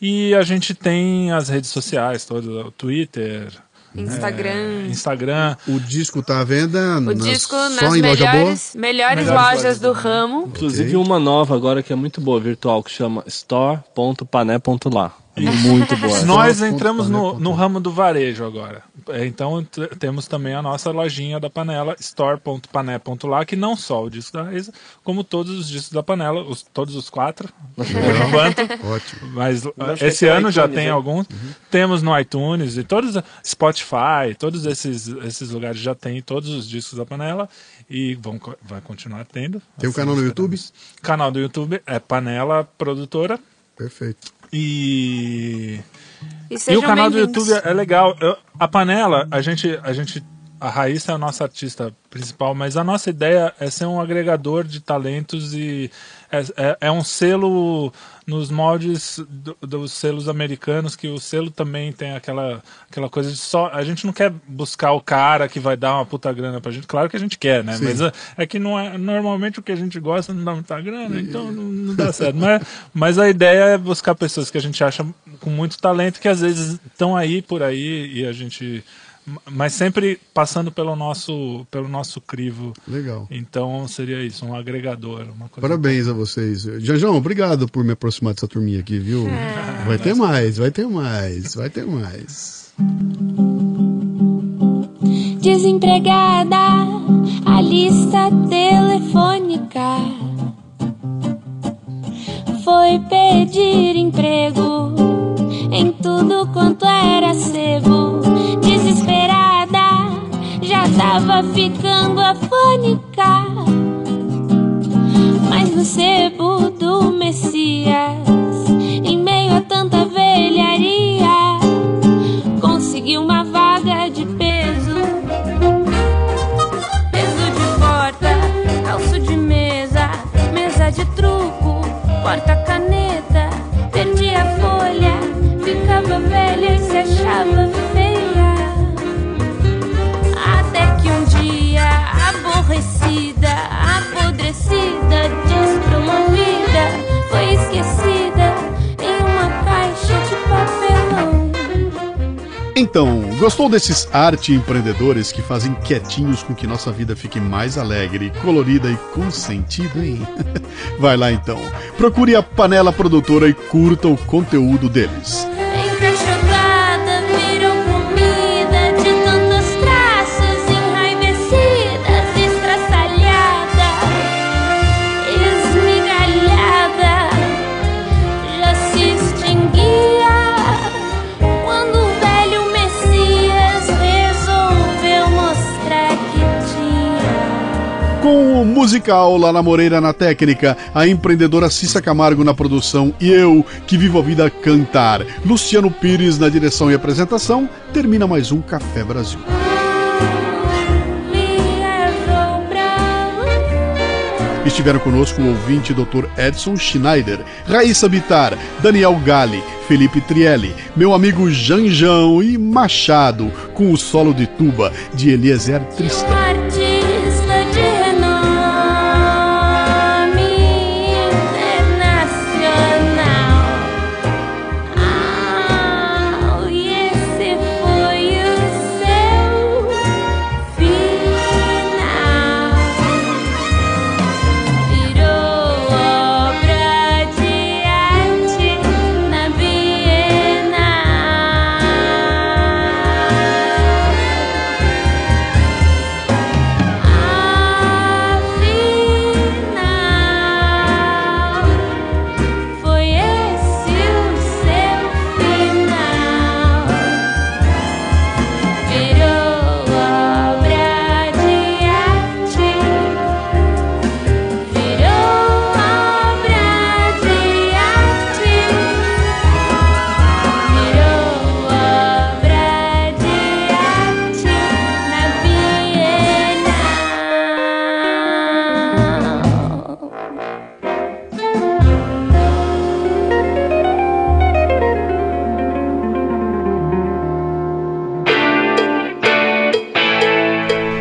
E a gente tem as redes sociais, todas, o Twitter, Instagram. é, Instagram. O disco tá à venda O nas- disco só nas em loja boa? melhores, melhores Melhores lojas do ramo. Inclusive uma nova agora que é muito boa, virtual, que chama store.pané.lá. É muito boa. Nós Só entramos no, no ramo do varejo agora. É, Então temos também a nossa lojinha da panela, store.pané.lá, que não só o disco da Reza, como todos os discos da panela, os, todos os quatro, por enquanto. Ótimo. Mas Vamos esse que ano no já iTunes, tem hein? alguns. Temos no iTunes e todos, Spotify, todos esses, esses lugares já tem todos os discos da panela e vão, vai continuar tendo. Tem um Assim canal no. YouTube? Canal do YouTube é Panela Produtora. Perfeito. E. E E o canal do. YouTube é legal. Eu- a panela, a gente, a gente. A Raíssa é a nossa artista principal, mas a nossa ideia é ser um agregador de talentos e é, é- é um selo nos moldes do- dos selos americanos, que o selo também tem aquela, aquela coisa de só. A gente não quer buscar o cara que vai dar uma puta grana pra gente. Claro que a gente quer, né? Sim. Mas é, é que não é, normalmente o que a gente gosta não dá muita grana, então não, não dá certo. Mas, mas a ideia é buscar pessoas que a gente acha com muito talento, que às vezes estão aí por aí e a gente. Mas sempre passando pelo nosso, pelo nosso crivo. Legal. Então seria isso, um agregador. Uma coisa Parabéns a vocês. Janjão, obrigado por me aproximar dessa turminha aqui, viu? Vai ter mais, vai ter mais, vai ter mais. Desempregada, a lista telefônica foi pedir emprego em tudo quanto era sebo. Tava ficando afônica. Mas no sebo do Messias, em meio a tanta velharia, consegui uma vaga de peso. Peso de porta, calço de mesa, mesa de truco, porta-caneta. Perdi a folha, ficava velha e se achava feia. Aborrecida, apodrecida, despromovida, foi esquecida em uma caixa de papelão. Então, gostou desses arte empreendedores que fazem quietinhos com que nossa vida fique mais alegre, colorida e com sentido, hein? Vai lá então. Procure a Panela Produtora e curta o conteúdo deles. Musical na Moreira na técnica, a empreendedora Cissa Camargo na produção e eu, que vivo a vida cantar, Luciano Pires na direção e apresentação, termina mais um Café Brasil. Estiveram conosco o ouvinte Dr. Edson Schneider, Raíssa Bitar, Daniel Gali, Felipe Trielli, meu amigo Janjão e Machado, com o solo de tuba de Eliezer Tristão.